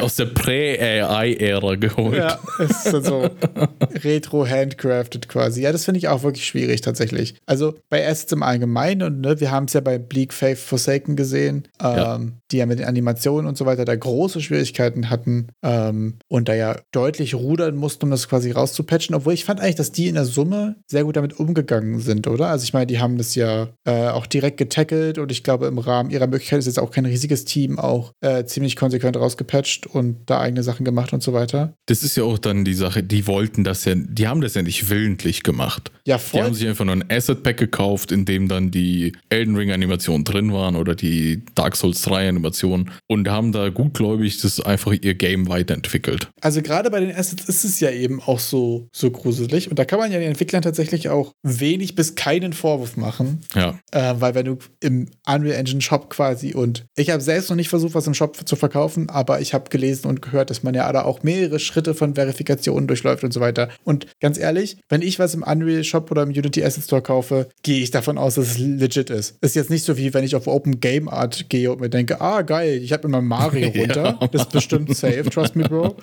Aus der Prä-AI-Ära geholt. Ja, es ist dann so retro-handcrafted quasi. Ja, das finde ich auch wirklich schwierig tatsächlich. Also bei Assets im Allgemeinen und ne, wir haben es ja bei Bleak Faith Forsaken gesehen, ähm, Ja. die ja mit den Animationen und so weiter da große Schwierigkeiten hatten ähm, und da ja deutlich rudern mussten, um das quasi rauszupatchen. Obwohl ich fand eigentlich, dass die in der Summe sehr gut damit umgegangen sind, oder? Also ich meine, die haben das ja äh, auch direkt getackelt und ich glaube, im Rahmen ihrer Möglichkeit ist jetzt auch kein riesiges Team auch äh, ziemlich konsequent rausgepatcht und da eigene Sachen gemacht und so weiter. Das ist ja auch dann die Sache, die wollten das ja, die haben das ja nicht willentlich gemacht. Ja, Die voll. haben sich einfach nur ein Asset Pack gekauft, in dem dann die Elden Ring Animationen drin waren oder die Dark Souls 3 Animationen und haben da gutgläubig das einfach ihr Game weiterentwickelt. Also gerade bei den Assets ist es ja eben auch so, so gruselig. Und da kann man ja den Entwicklern tatsächlich auch wenig bis keinen Vorwurf machen. Ja, Äh, weil wenn du im Unreal Engine Shop quasi und ich habe selbst noch nicht versucht, was im Shop zu verkaufen, aber ich habe gelesen und gehört, dass man ja da auch mehrere Schritte von Verifikationen durchläuft und so weiter. Und ganz ehrlich, wenn ich was im Unreal Shop oder im Unity Asset Store kaufe, gehe ich davon aus, dass es legit ist. Ist jetzt nicht so wie wenn ich auf Open Game Art gehe und mir denke, ah geil, ich habe immer Mario Ja. runter. Das ist bestimmt safe, trust me, Bro.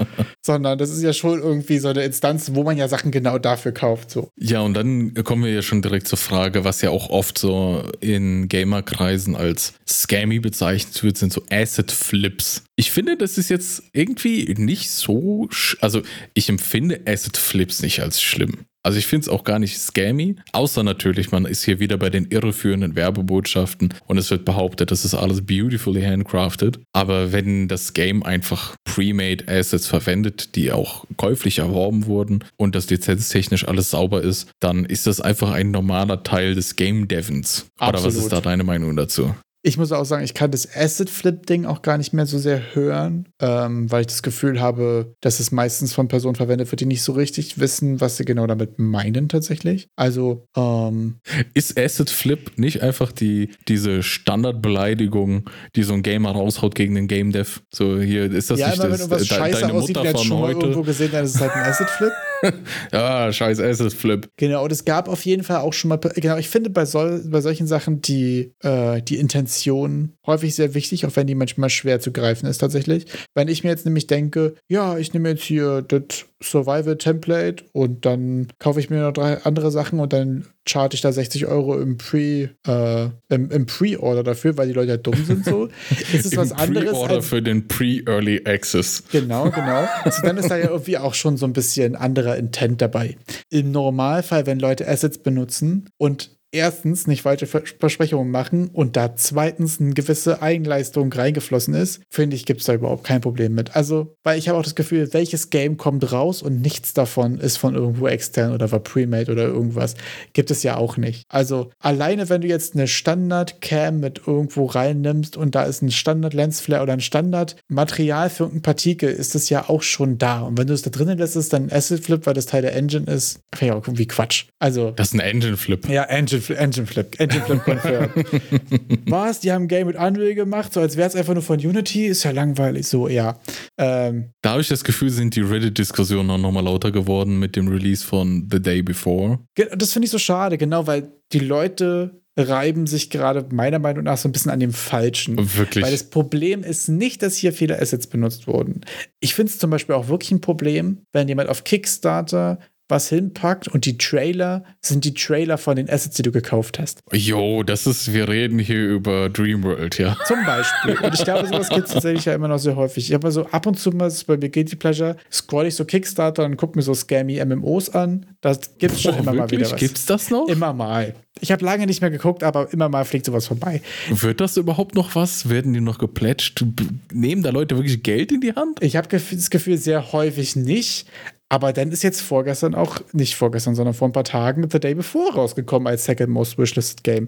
Sondern das ist ja schon irgendwie so eine Instanz, wo man ja Sachen genau dafür kauft. So. Ja, und dann kommen wir ja schon direkt zur Frage, was ja auch oft so in Gamerkreisen als Scammy bezeichnet wird, sind so Asset Flips. Ich finde, das ist jetzt irgendwie nicht so, also ich empfinde Asset Flips nicht als schlimm. Also ich finde es auch gar nicht scammy, außer natürlich, man ist hier wieder bei den irreführenden Werbebotschaften und es wird behauptet, das ist alles beautifully handcrafted. Aber wenn das Game einfach pre-made Assets verwendet, die auch käuflich erworben wurden und das lizenztechnisch alles sauber ist, dann ist das einfach ein normaler Teil des Game Devens. Oder was Absolut. ist da deine Meinung dazu? Ich muss auch sagen, ich kann das Asset-Flip-Ding auch gar nicht mehr so sehr hören, ähm, weil ich das Gefühl habe, dass es meistens von Personen verwendet wird, die nicht so richtig wissen, was sie genau damit meinen tatsächlich. Also, ähm, Ist Asset Flip nicht einfach die, diese Standardbeleidigung, die so ein Gamer raushaut gegen den Game Dev? So, hier ist das ja, nicht wenn das, de- scheiße deine aussieht, Mutter von heute? irgendwo gesehen, dann ist es halt ein Asset-Flip. Ah, scheiß Asset Flip. Genau, und es gab auf jeden Fall auch schon mal, genau, ich finde bei, sol bei solchen Sachen die, äh, die Intention häufig sehr wichtig, auch wenn die manchmal schwer zu greifen ist tatsächlich. Wenn ich mir jetzt nämlich denke, ja, ich nehme jetzt hier das Survival-Template und dann kaufe ich mir noch drei andere Sachen und dann charte ich da 60 Euro im Pre, äh, im, im Pre-Order dafür, weil die Leute halt dumm sind so. ist es Im was anderes Pre-Order für den Pre-Early Access. Genau, genau. Also dann ist da ja irgendwie auch schon so ein bisschen anderer Intent dabei. Im Normalfall, wenn Leute Assets benutzen und erstens nicht falsche Vers- Versprechungen machen und da zweitens eine gewisse Eigenleistung reingeflossen ist, finde ich, gibt es da überhaupt kein Problem mit. Also, weil ich habe auch das Gefühl, welches Game kommt raus und nichts davon ist von irgendwo extern oder war pre-made oder irgendwas, gibt es ja auch nicht. Also, alleine wenn du jetzt eine Standard-Cam mit irgendwo reinnimmst und da ist ein Standard-Lensflare oder ein Standard-Material für irgendein Partikel, ist das ja auch schon da. Und wenn du es da drinnen lässt, ist dann ein Acid-Flip, weil das Teil der Engine ist, finde ich auch irgendwie Quatsch. Also, Das ist ein Engine Flip. ja, Engine, Fli- Engine Flip. Engine Flip confirmed. Was? Die haben ein Game mit Unreal gemacht, so als wäre es einfach nur von Unity? Ist ja langweilig. So, ja. Ähm, Da habe ich das Gefühl, sind die Reddit-Diskussionen auch nochmal lauter geworden mit dem Release von The Day Before. das finde ich so schade, genau, weil die Leute reiben sich gerade meiner Meinung nach so ein bisschen an dem Falschen. Wirklich. Weil das Problem ist nicht, dass hier viele Assets benutzt wurden. Ich finde es zum Beispiel auch wirklich ein Problem, wenn jemand auf Kickstarter was hinpackt und die Trailer sind die Trailer von den Assets, die du gekauft hast. Jo, das ist, wir reden hier über Dreamworld, ja. Zum Beispiel. Und ich glaube, sowas gibt es tatsächlich ja immer noch sehr häufig. Ich habe so ab und zu mal, bei mir Guilty Pleasure, scroll ich so Kickstarter und gucke mir so scammy MMOs an. Das gibt es schon immer mal wirklich? wieder was. Gibt's das noch? Immer mal. Ich habe lange nicht mehr geguckt, aber immer mal fliegt sowas vorbei. Wird das überhaupt noch was? Werden die noch geplätscht? Nehmen da Leute wirklich Geld in die Hand? Ich habe das Gefühl, sehr häufig nicht. Aber dann ist jetzt vorgestern auch, nicht vorgestern, sondern vor ein paar Tagen The Day Before rausgekommen als Second Most Wishlisted Game.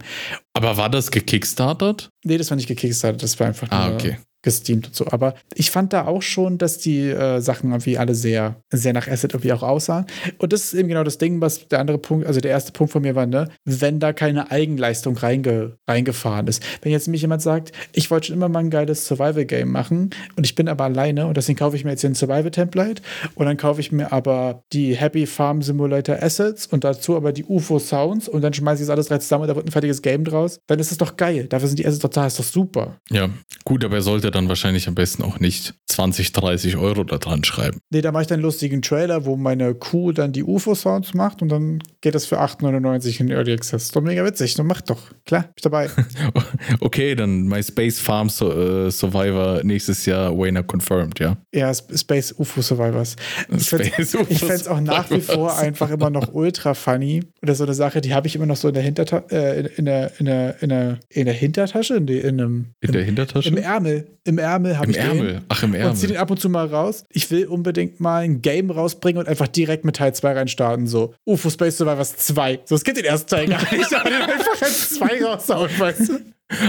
Aber war das gekickstartert? Nee, das war nicht gekickstartet, das war einfach Ah, nur okay. Gesteamt und so. Aber ich fand da auch schon, dass die äh, Sachen irgendwie alle sehr, sehr nach Asset irgendwie auch aussahen. Und das ist eben genau das Ding, was der andere Punkt, also der erste Punkt von mir war, ne, wenn da keine Eigenleistung reinge, reingefahren ist. Wenn jetzt nämlich jemand sagt, ich wollte schon immer mal ein geiles Survival-Game machen und ich bin aber alleine und deswegen kaufe ich mir jetzt hier ein Survival-Template und dann kaufe ich mir aber die Happy Farm Simulator Assets und dazu aber die UFO Sounds und dann schmeiße ich das alles drei zusammen und da wird ein fertiges Game draus, dann ist es doch geil. Dafür sind die Assets da, ist doch super. Ja, gut, aber er sollte dann wahrscheinlich am besten auch nicht 20, 30 Euro da dran schreiben. Nee, da mache ich dann einen lustigen Trailer, wo meine Kuh dann die UFO-Sounds macht und dann geht das für 8,99 in Early Access. Ist doch mega witzig. Dann mach doch. Klar, bin ich dabei. Okay, dann My Space Farm so, äh, Survivor nächstes Jahr Wayner confirmed, ja. ja, Sp- Space UFO Survivors. Ich fände es auch nach wie vor einfach immer noch ultra funny. Oder so eine Sache, die habe ich immer noch so in der Hintertasche, äh, in, in, der, in, der, in, der, in der Hintertasche, in, die, in einem. In der im, Hintertasche? Im Ärmel. Im Ärmel habe ich den. Ärmel. Ach, im Und zieh den Ärmel. ab und zu mal raus. Ich will unbedingt mal ein Game rausbringen und einfach direkt mit Teil 2 reinstarten. So, UFO Space Survivors 2. So, es gibt den ersten Teil gar nicht, aber den einfach als 2 raushauen, weißt du?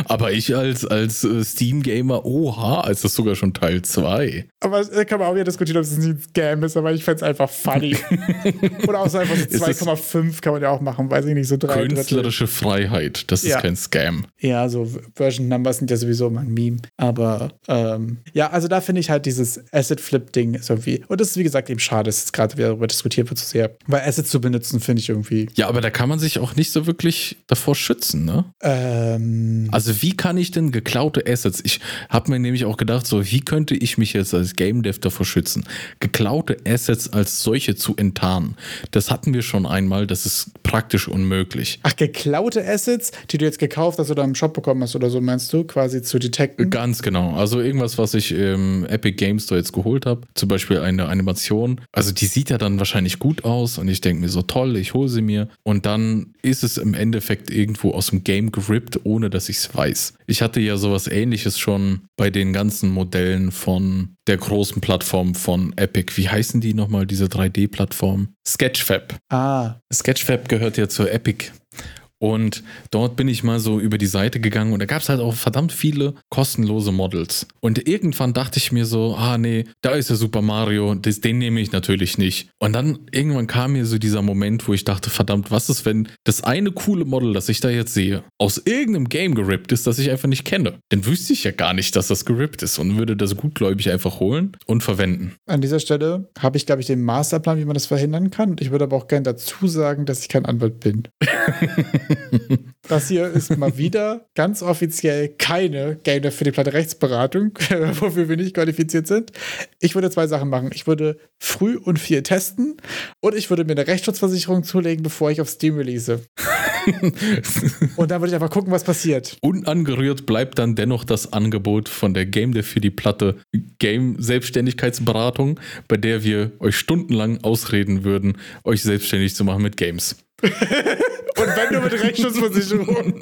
Aber ich als, als äh, Steam-Gamer, oha, ist das sogar schon Teil 2. Aber da kann man auch wieder diskutieren, ob es ein Scam ist, aber ich fände es einfach funny. Oder auch so einfach so Ist es- 2,5 kann man ja auch machen, weiß ich nicht, so drei Drittel. Künstlerische Freiheit, das ist Ja. kein Scam. Ja, so Version Numbers sind ja sowieso immer ein Meme. Aber ähm, ja, also da finde ich halt dieses Asset-Flip-Ding ist irgendwie. Und das ist wie gesagt eben schade, dass es gerade wieder darüber diskutiert wird so sehr. Weil Assets zu benutzen, finde ich irgendwie. Ja, aber da kann man sich auch nicht so wirklich davor schützen, ne? Ähm, Also wie kann ich denn geklaute Assets, ich habe mir nämlich auch gedacht, so wie könnte ich mich jetzt als Game Dev davor schützen, geklaute Assets als solche zu enttarnen. Das hatten wir schon einmal, das ist praktisch unmöglich. ach, geklaute Assets, die du jetzt gekauft hast oder im Shop bekommen hast oder so, meinst du, quasi zu detecten? Ganz genau. Also irgendwas, was ich im Epic Games Store jetzt geholt habe, zum Beispiel eine Animation. Also die sieht ja dann wahrscheinlich gut aus und ich denke mir so toll, ich hole sie mir und dann ist es im Endeffekt irgendwo aus dem Game gerippt, ohne dass ich es weiß. Ich hatte ja sowas ähnliches schon bei den ganzen Modellen von der großen Plattform von Epic. Wie heißen die nochmal, diese 3D-Plattform? Sketchfab. Ah, Sketchfab gehört ja zur Epic. Und dort bin ich mal so über die Seite gegangen und da gab es halt auch verdammt viele kostenlose Models. Und irgendwann dachte ich mir so, ah nee, da ist ja Super Mario, das, den nehme ich natürlich nicht. Und dann irgendwann kam mir so dieser Moment, wo ich dachte, verdammt, was ist, wenn das eine coole Model, das ich da jetzt sehe, aus irgendeinem Game gerippt ist, das ich einfach nicht kenne? Dann wüsste ich ja gar nicht, dass das gerippt ist und würde das gutgläubig einfach holen und verwenden. an dieser Stelle habe ich, glaube ich, den Masterplan, wie man das verhindern kann. Ich würde aber auch gerne dazu sagen, dass ich kein Anwalt bin. Das hier ist mal wieder ganz offiziell keine Game Dev für die Platte Rechtsberatung, wofür wir nicht qualifiziert sind. Ich würde zwei Sachen machen. Ich würde früh und viel testen und ich würde mir eine Rechtsschutzversicherung zulegen, bevor ich auf Steam release. Und dann würde ich einfach gucken, was passiert. Unangerührt bleibt dann dennoch das Angebot von der Game Dev für die Platte Game Selbstständigkeitsberatung, bei der wir euch stundenlang ausreden würden, euch selbstständig zu machen mit Games. Und wenn nur mit Rechtsschutzversicherung.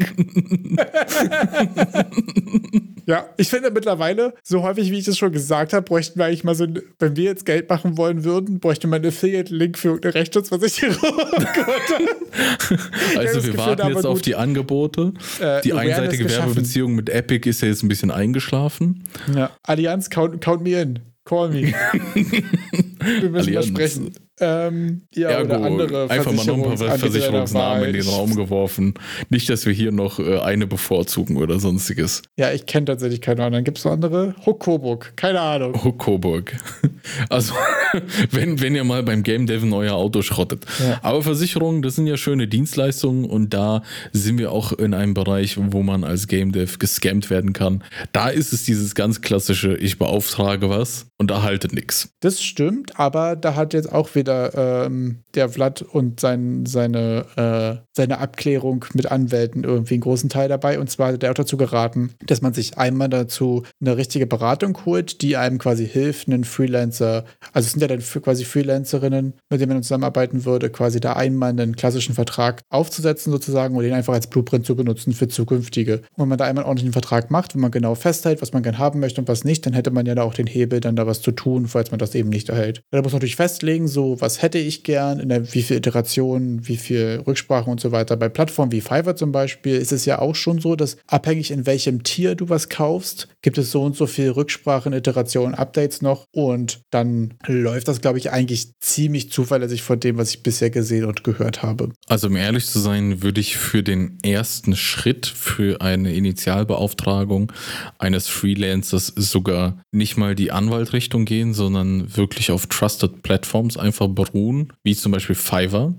ja, ich finde mittlerweile, so häufig wie ich das schon gesagt habe, bräuchten wir eigentlich mal so, ein- wenn wir jetzt Geld machen wollen würden, bräuchte man einen Affiliate-Link für eine Rechtsschutzversicherung. Also das wir warten jetzt auf gut. die Angebote. Äh, die einseitige. Werbebeziehung mit Epic ist ja jetzt ein bisschen eingeschlafen. ja. Allianz, count, count me in. Call me. wir müssen mal Allianz. sprechen. Ähm, ja, Ergo, oder andere einfach mal noch ein paar Versicherungsnamen in den. Raum geworfen. Nicht, dass wir hier noch äh, eine bevorzugen oder sonstiges. Ja, ich kenne tatsächlich keine anderen. Gibt es noch andere? Huck Coburg, keine Ahnung. Oh, Coburg. Also, wenn, wenn ihr mal beim Game Devon euer Auto schrottet. Ja. Aber Versicherungen, das sind ja schöne Dienstleistungen und da sind wir auch in einem Bereich, wo man als Game Dev gescammt werden kann. Da ist es dieses ganz klassische, ich beauftrage was und erhalte nichts. Das stimmt, aber da hat jetzt auch wieder ähm, der Vlad und sein, seine, äh, seine Abklärung mit Anwälten irgendwie einen großen Teil dabei. Und zwar hat er auch dazu geraten, dass man sich einmal dazu eine richtige Beratung holt, die einem quasi hilft, einen Freelancer, also es sind ja dann quasi Freelancerinnen, mit denen man zusammenarbeiten würde, quasi da einmal einen klassischen Vertrag aufzusetzen sozusagen und den einfach als Blueprint zu benutzen für zukünftige. Und wenn man da einmal einen ordentlichen Vertrag macht, wenn man genau festhält, was man gern haben möchte und was nicht, dann hätte man ja da auch den Hebel, dann da was zu tun, falls man das eben nicht erhält. Da muss man natürlich festlegen, so was hätte ich gern, in der, wie viel Iterationen, wie viel Rücksprachen und so weiter. Bei Plattformen wie Fiverr zum Beispiel ist es ja auch schon so, dass abhängig in welchem Tier du was kaufst, gibt es so und so viel Rücksprachen, Iterationen, Updates noch und dann läuft das, glaube ich, eigentlich ziemlich zuverlässig von dem, was ich bisher gesehen und gehört habe. Also um ehrlich zu sein, würde ich für den ersten Schritt für eine Initialbeauftragung eines Freelancers sogar nicht mal die Anwaltrichtung gehen, sondern wirklich auf Trusted Platforms einfach beruhen, wie zum Beispiel Fiverr.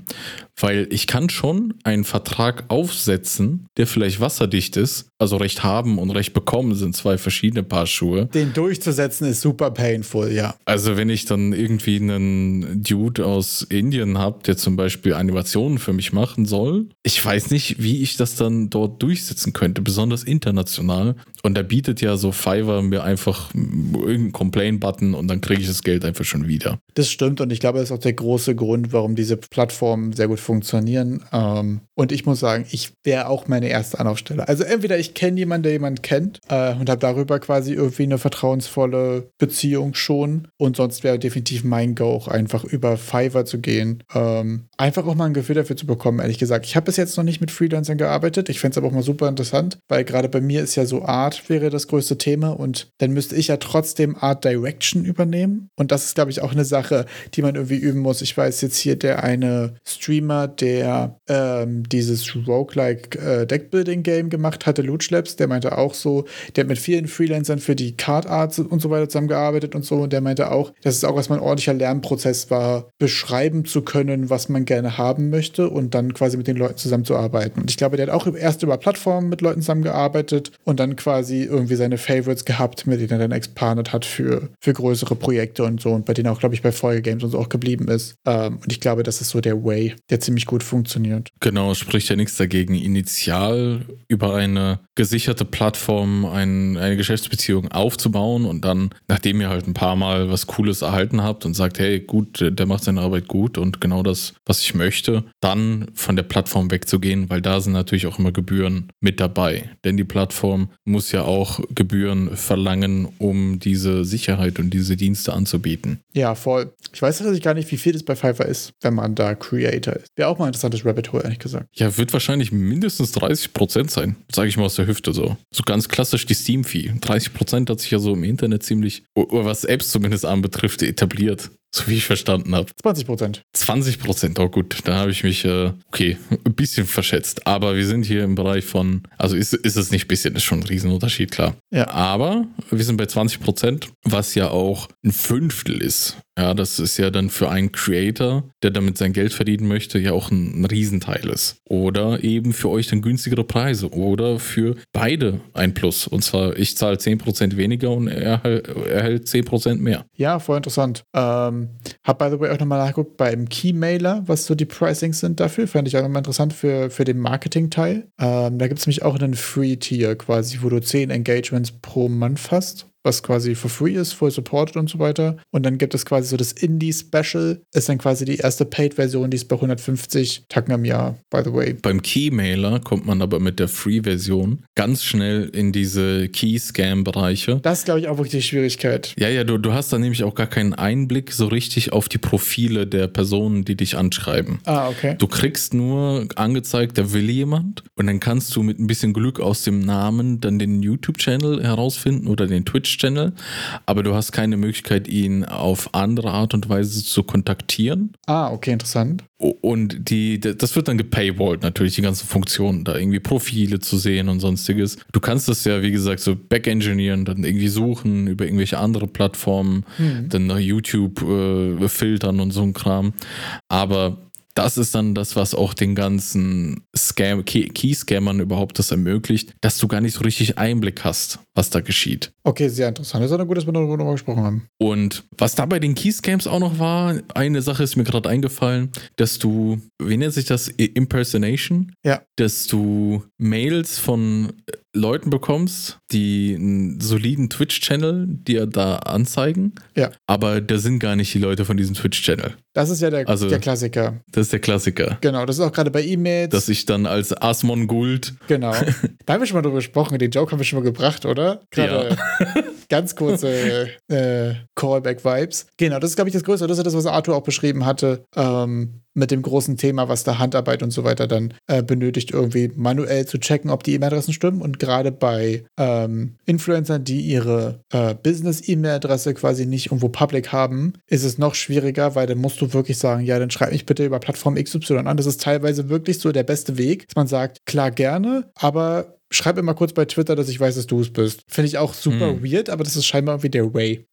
Weil ich kann schon einen Vertrag aufsetzen, der vielleicht wasserdicht ist. Also Recht haben und Recht bekommen sind zwei verschiedene Paar Schuhe. Den durchzusetzen ist super painful, ja. Also wenn ich dann irgendwie einen Dude aus Indien habe, der zum Beispiel Animationen für mich machen soll, ich weiß nicht, wie ich das dann dort durchsetzen könnte, besonders international. Und da bietet ja so Fiverr mir einfach irgendeinen Complain-Button und dann kriege ich das Geld einfach schon wieder. Das stimmt und ich glaube, das ist auch der große Grund, warum diese Plattformen sehr gut funktionieren. Ähm, und ich muss sagen, ich wäre auch meine erste Anlaufstelle. Also entweder ich kenne jemanden, der jemanden kennt äh, und habe darüber quasi irgendwie eine vertrauensvolle Beziehung schon. Und sonst wäre definitiv mein Go auch einfach über Fiverr zu gehen. Ähm, einfach auch mal ein Gefühl dafür zu bekommen, ehrlich gesagt. Ich habe bis jetzt noch nicht mit Freelancern gearbeitet. Ich fände es aber auch mal super interessant, weil gerade bei mir ist ja so Art wäre das größte Thema und dann müsste ich ja trotzdem Art Direction übernehmen. Und das ist, glaube ich, auch eine Sache, die man irgendwie üben muss. Ich weiß jetzt hier, der eine Streamer, der ähm, dieses Roguelike äh, Deckbuilding-Game gemacht hatte, Loot Labs, der meinte auch so, der hat mit vielen Freelancern für die Card Arts und so weiter zusammengearbeitet und so. Und der meinte auch, dass es auch erstmal ein ordentlicher Lernprozess war, beschreiben zu können, was man gerne haben möchte und dann quasi mit den Leuten zusammenzuarbeiten. Und ich glaube, der hat auch erst über Plattformen mit Leuten zusammengearbeitet und dann quasi irgendwie seine Favorites gehabt, mit denen er dann expandet hat für, für größere Projekte und so und bei denen auch, glaube ich, bei Folgegames und so auch geblieben ist. Ähm, und ich glaube, das ist so der Way, der ziemlich gut funktioniert. Genau, spricht ja nichts dagegen, initial über eine gesicherte Plattform ein, eine Geschäftsbeziehung aufzubauen und dann, nachdem ihr halt ein paar Mal was Cooles erhalten habt und sagt, hey, gut, der macht seine Arbeit gut und genau das, was ich möchte, dann von der Plattform wegzugehen, weil da sind natürlich auch immer Gebühren mit dabei. Denn die Plattform muss ja auch Gebühren verlangen, um diese Sicherheit und diese Dienste anzubieten. Ja, voll. Ich weiß tatsächlich gar nicht, wie viel das bei Fiverr ist, wenn man da Creator ist. Wäre auch mal ein interessantes Rabbit Hole, ehrlich gesagt. Ja, wird wahrscheinlich mindestens 30% sein, sage ich mal aus der Hüfte so. So ganz klassisch die Steam-Fee. 30% hat sich ja so im Internet ziemlich, oder was Apps zumindest anbetrifft, etabliert. So wie ich verstanden habe. 20 Prozent. 20 Prozent, oh gut, da habe ich mich, äh, okay, ein bisschen verschätzt. Aber wir sind hier im Bereich von, also ist, ist es nicht ein bisschen, ist schon ein Riesenunterschied, klar. Ja. Aber wir sind bei 20 Prozent, was ja auch ein Fünftel ist. Ja, das ist ja dann für einen Creator, der damit sein Geld verdienen möchte, ja auch ein, ein Riesenteil ist. Oder eben für euch dann günstigere Preise. Oder für beide ein Plus. Und zwar, ich zahle 10% weniger und er erhält 10% mehr. Ja, voll interessant. Ähm, hab by the way auch nochmal nachgeguckt beim Keymailer, was so die Pricings sind dafür. Fand ich auch nochmal interessant für, für den Marketing-Teil. Ähm, da gibt es nämlich auch einen Free-Tier quasi, wo du 10 Engagements pro Month hast was quasi for free ist, voll supported und so weiter. Und dann gibt es quasi so das Indie-Special, ist dann quasi die erste Paid-Version, die ist bei 150 Tacken im Jahr, by the way. Beim Keymailer kommt man aber mit der Free-Version ganz schnell in diese Key-Scam-Bereiche. Das ist, glaube ich, auch wirklich die Schwierigkeit. Ja, ja, du, du hast da nämlich auch gar keinen Einblick so richtig auf die Profile der Personen, die dich anschreiben. Ah, okay. Du kriegst nur angezeigt, da will jemand und dann kannst du mit ein bisschen Glück aus dem Namen dann den YouTube-Channel herausfinden oder den Twitch Twitch-Channel, aber du hast keine Möglichkeit, ihn auf andere Art und Weise zu kontaktieren. Ah, okay, interessant. Und die, das wird dann gepaywallt natürlich, die ganzen Funktionen, da irgendwie Profile zu sehen und sonstiges. Du kannst das ja, wie gesagt, so back-engineeren, dann irgendwie suchen über irgendwelche andere Plattformen, mhm. dann nach YouTube äh, filtern und so ein Kram. Aber das ist dann das, was auch den ganzen Scam, Key-Scammern überhaupt das ermöglicht, dass du gar nicht so richtig Einblick hast, was da geschieht. Okay, sehr interessant. Das ist auch gut, dass wir darüber gesprochen haben. Und was da bei den Keyscams auch noch war, eine Sache ist mir gerade eingefallen, dass du, wie nennt sich das, Impersonation? Ja. Dass du Mails von Leuten bekommst, die einen soliden Twitch-Channel dir da anzeigen. Ja. Aber da sind gar nicht die Leute von diesem Twitch-Channel. Das ist ja der, also, der Klassiker. Das ist der Klassiker. Genau, das ist auch gerade bei E-Mails. Dass ich dann als Asmon Guld. Genau. da haben wir schon mal drüber gesprochen. Den Joke haben wir schon mal gebracht, oder? Gerade ja. ganz kurze äh, Callback-Vibes. Genau, das ist, glaube ich, das Größte. Das ist das, was Arthur auch beschrieben hatte. Ähm, mit dem großen Thema, was da Handarbeit und so weiter dann äh, benötigt, irgendwie manuell zu checken, ob die E-Mail-Adressen stimmen. Und gerade bei ähm, Influencern, die ihre äh, Business-E-Mail-Adresse quasi nicht irgendwo public haben, ist es noch schwieriger, weil dann musst du wirklich sagen, ja, dann schreib mich bitte über Plattform XY an. Das ist teilweise wirklich so der beste Weg, dass man sagt, klar gerne, aber schreib immer kurz bei Twitter, dass ich weiß, dass du es bist. Finde ich auch super hm. weird, aber das ist scheinbar irgendwie der Way.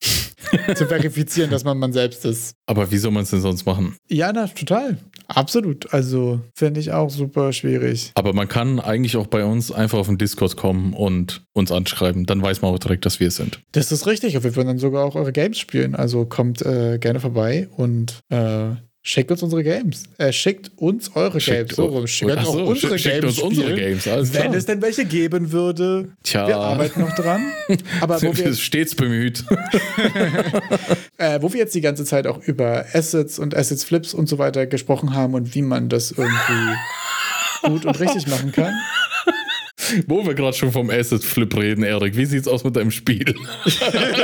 zu verifizieren, dass man man selbst ist. Aber wie soll man es denn sonst machen? Ja, na, total. Absolut. Also finde ich auch super schwierig. Aber man kann eigentlich auch bei uns einfach auf den Discord kommen und uns anschreiben. Dann weiß man auch direkt, dass wir es sind. Das ist richtig. Und wir würden dann sogar auch eure Games spielen. Also kommt äh, gerne vorbei und äh, Schickt uns unsere Games. Äh, schickt uns eure schickt Games. So rum. Schickt auch so, unsere schickt Games. Uns unsere Games. Wenn es denn welche geben würde. Tja. Wir arbeiten noch dran. Aber wo wir stets bemüht. äh, wo wir jetzt die ganze Zeit auch über Assets und Assets Flips und so weiter gesprochen haben und wie man das irgendwie gut und richtig machen kann. Wo wir gerade schon vom Asset Flip reden, Erik, wie sieht's aus mit deinem Spiel?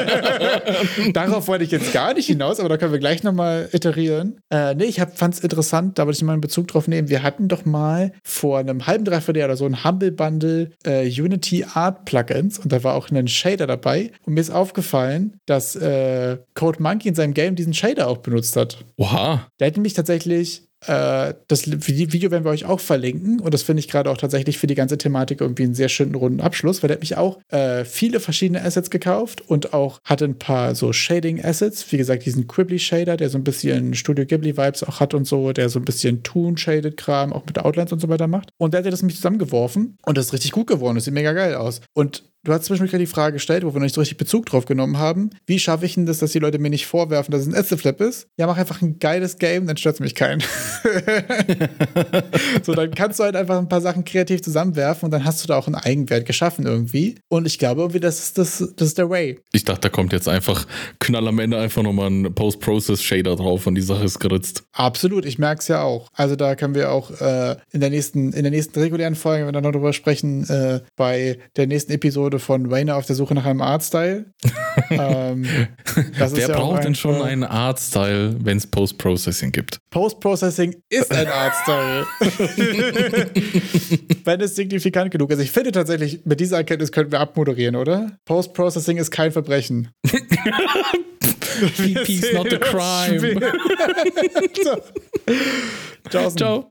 Darauf wollte ich jetzt gar nicht hinaus, aber da können wir gleich nochmal iterieren. Äh, nee, ich fand es interessant, da wollte ich mal einen Bezug drauf nehmen. Wir hatten doch mal vor einem halben, dreiviertel Jahr oder so ein Humble Bundle äh, Unity Art Plugins und da war auch ein Shader dabei. Und mir ist aufgefallen, dass äh, Code Monkey in seinem Game diesen Shader auch benutzt hat. Oha. Der hat nämlich tatsächlich das Video werden wir euch auch verlinken und das finde ich gerade auch tatsächlich für die ganze Thematik irgendwie einen sehr schönen runden Abschluss, weil der hat mich auch äh, viele verschiedene Assets gekauft und auch hatte ein paar so Shading-Assets. Wie gesagt, diesen Quibbly-Shader, der so ein bisschen Studio Ghibli-Vibes auch hat und so, der so ein bisschen Toon-Shaded-Kram auch mit Outlines und so weiter macht. Und der hat das mich zusammengeworfen und das ist richtig gut geworden. Das sieht mega geil aus. Und Du hast zwischendurch gerade die Frage gestellt, wo wir noch nicht so richtig Bezug drauf genommen haben. Wie schaffe ich denn das, dass die Leute mir nicht vorwerfen, dass es ein Ätzeflip ist? Ja, mach einfach ein geiles Game, dann stört es mich keinen. so, dann kannst du halt einfach ein paar Sachen kreativ zusammenwerfen und dann hast du da auch einen Eigenwert geschaffen irgendwie. Und ich glaube irgendwie, das ist, das, das ist der Way. Ich dachte, da kommt jetzt einfach knall am Ende einfach nochmal ein Post-Process-Shader drauf und die Sache ist geritzt. Absolut, ich merke es ja auch. Also da können wir auch äh, in, der nächsten, in der nächsten regulären Folge, wenn wir dann noch drüber sprechen, äh, bei der nächsten Episode Episode von Wayne auf der Suche nach einem Artstyle. ähm, Wer ja braucht denn schon einen Artstyle, wenn es Post-Processing gibt? Post-Processing ist ein Artstyle. wenn es signifikant genug ist. Ich finde tatsächlich, mit dieser Erkenntnis könnten wir abmoderieren, oder? Post-Processing ist kein Verbrechen. PP's not a crime. Ciao. Ciao.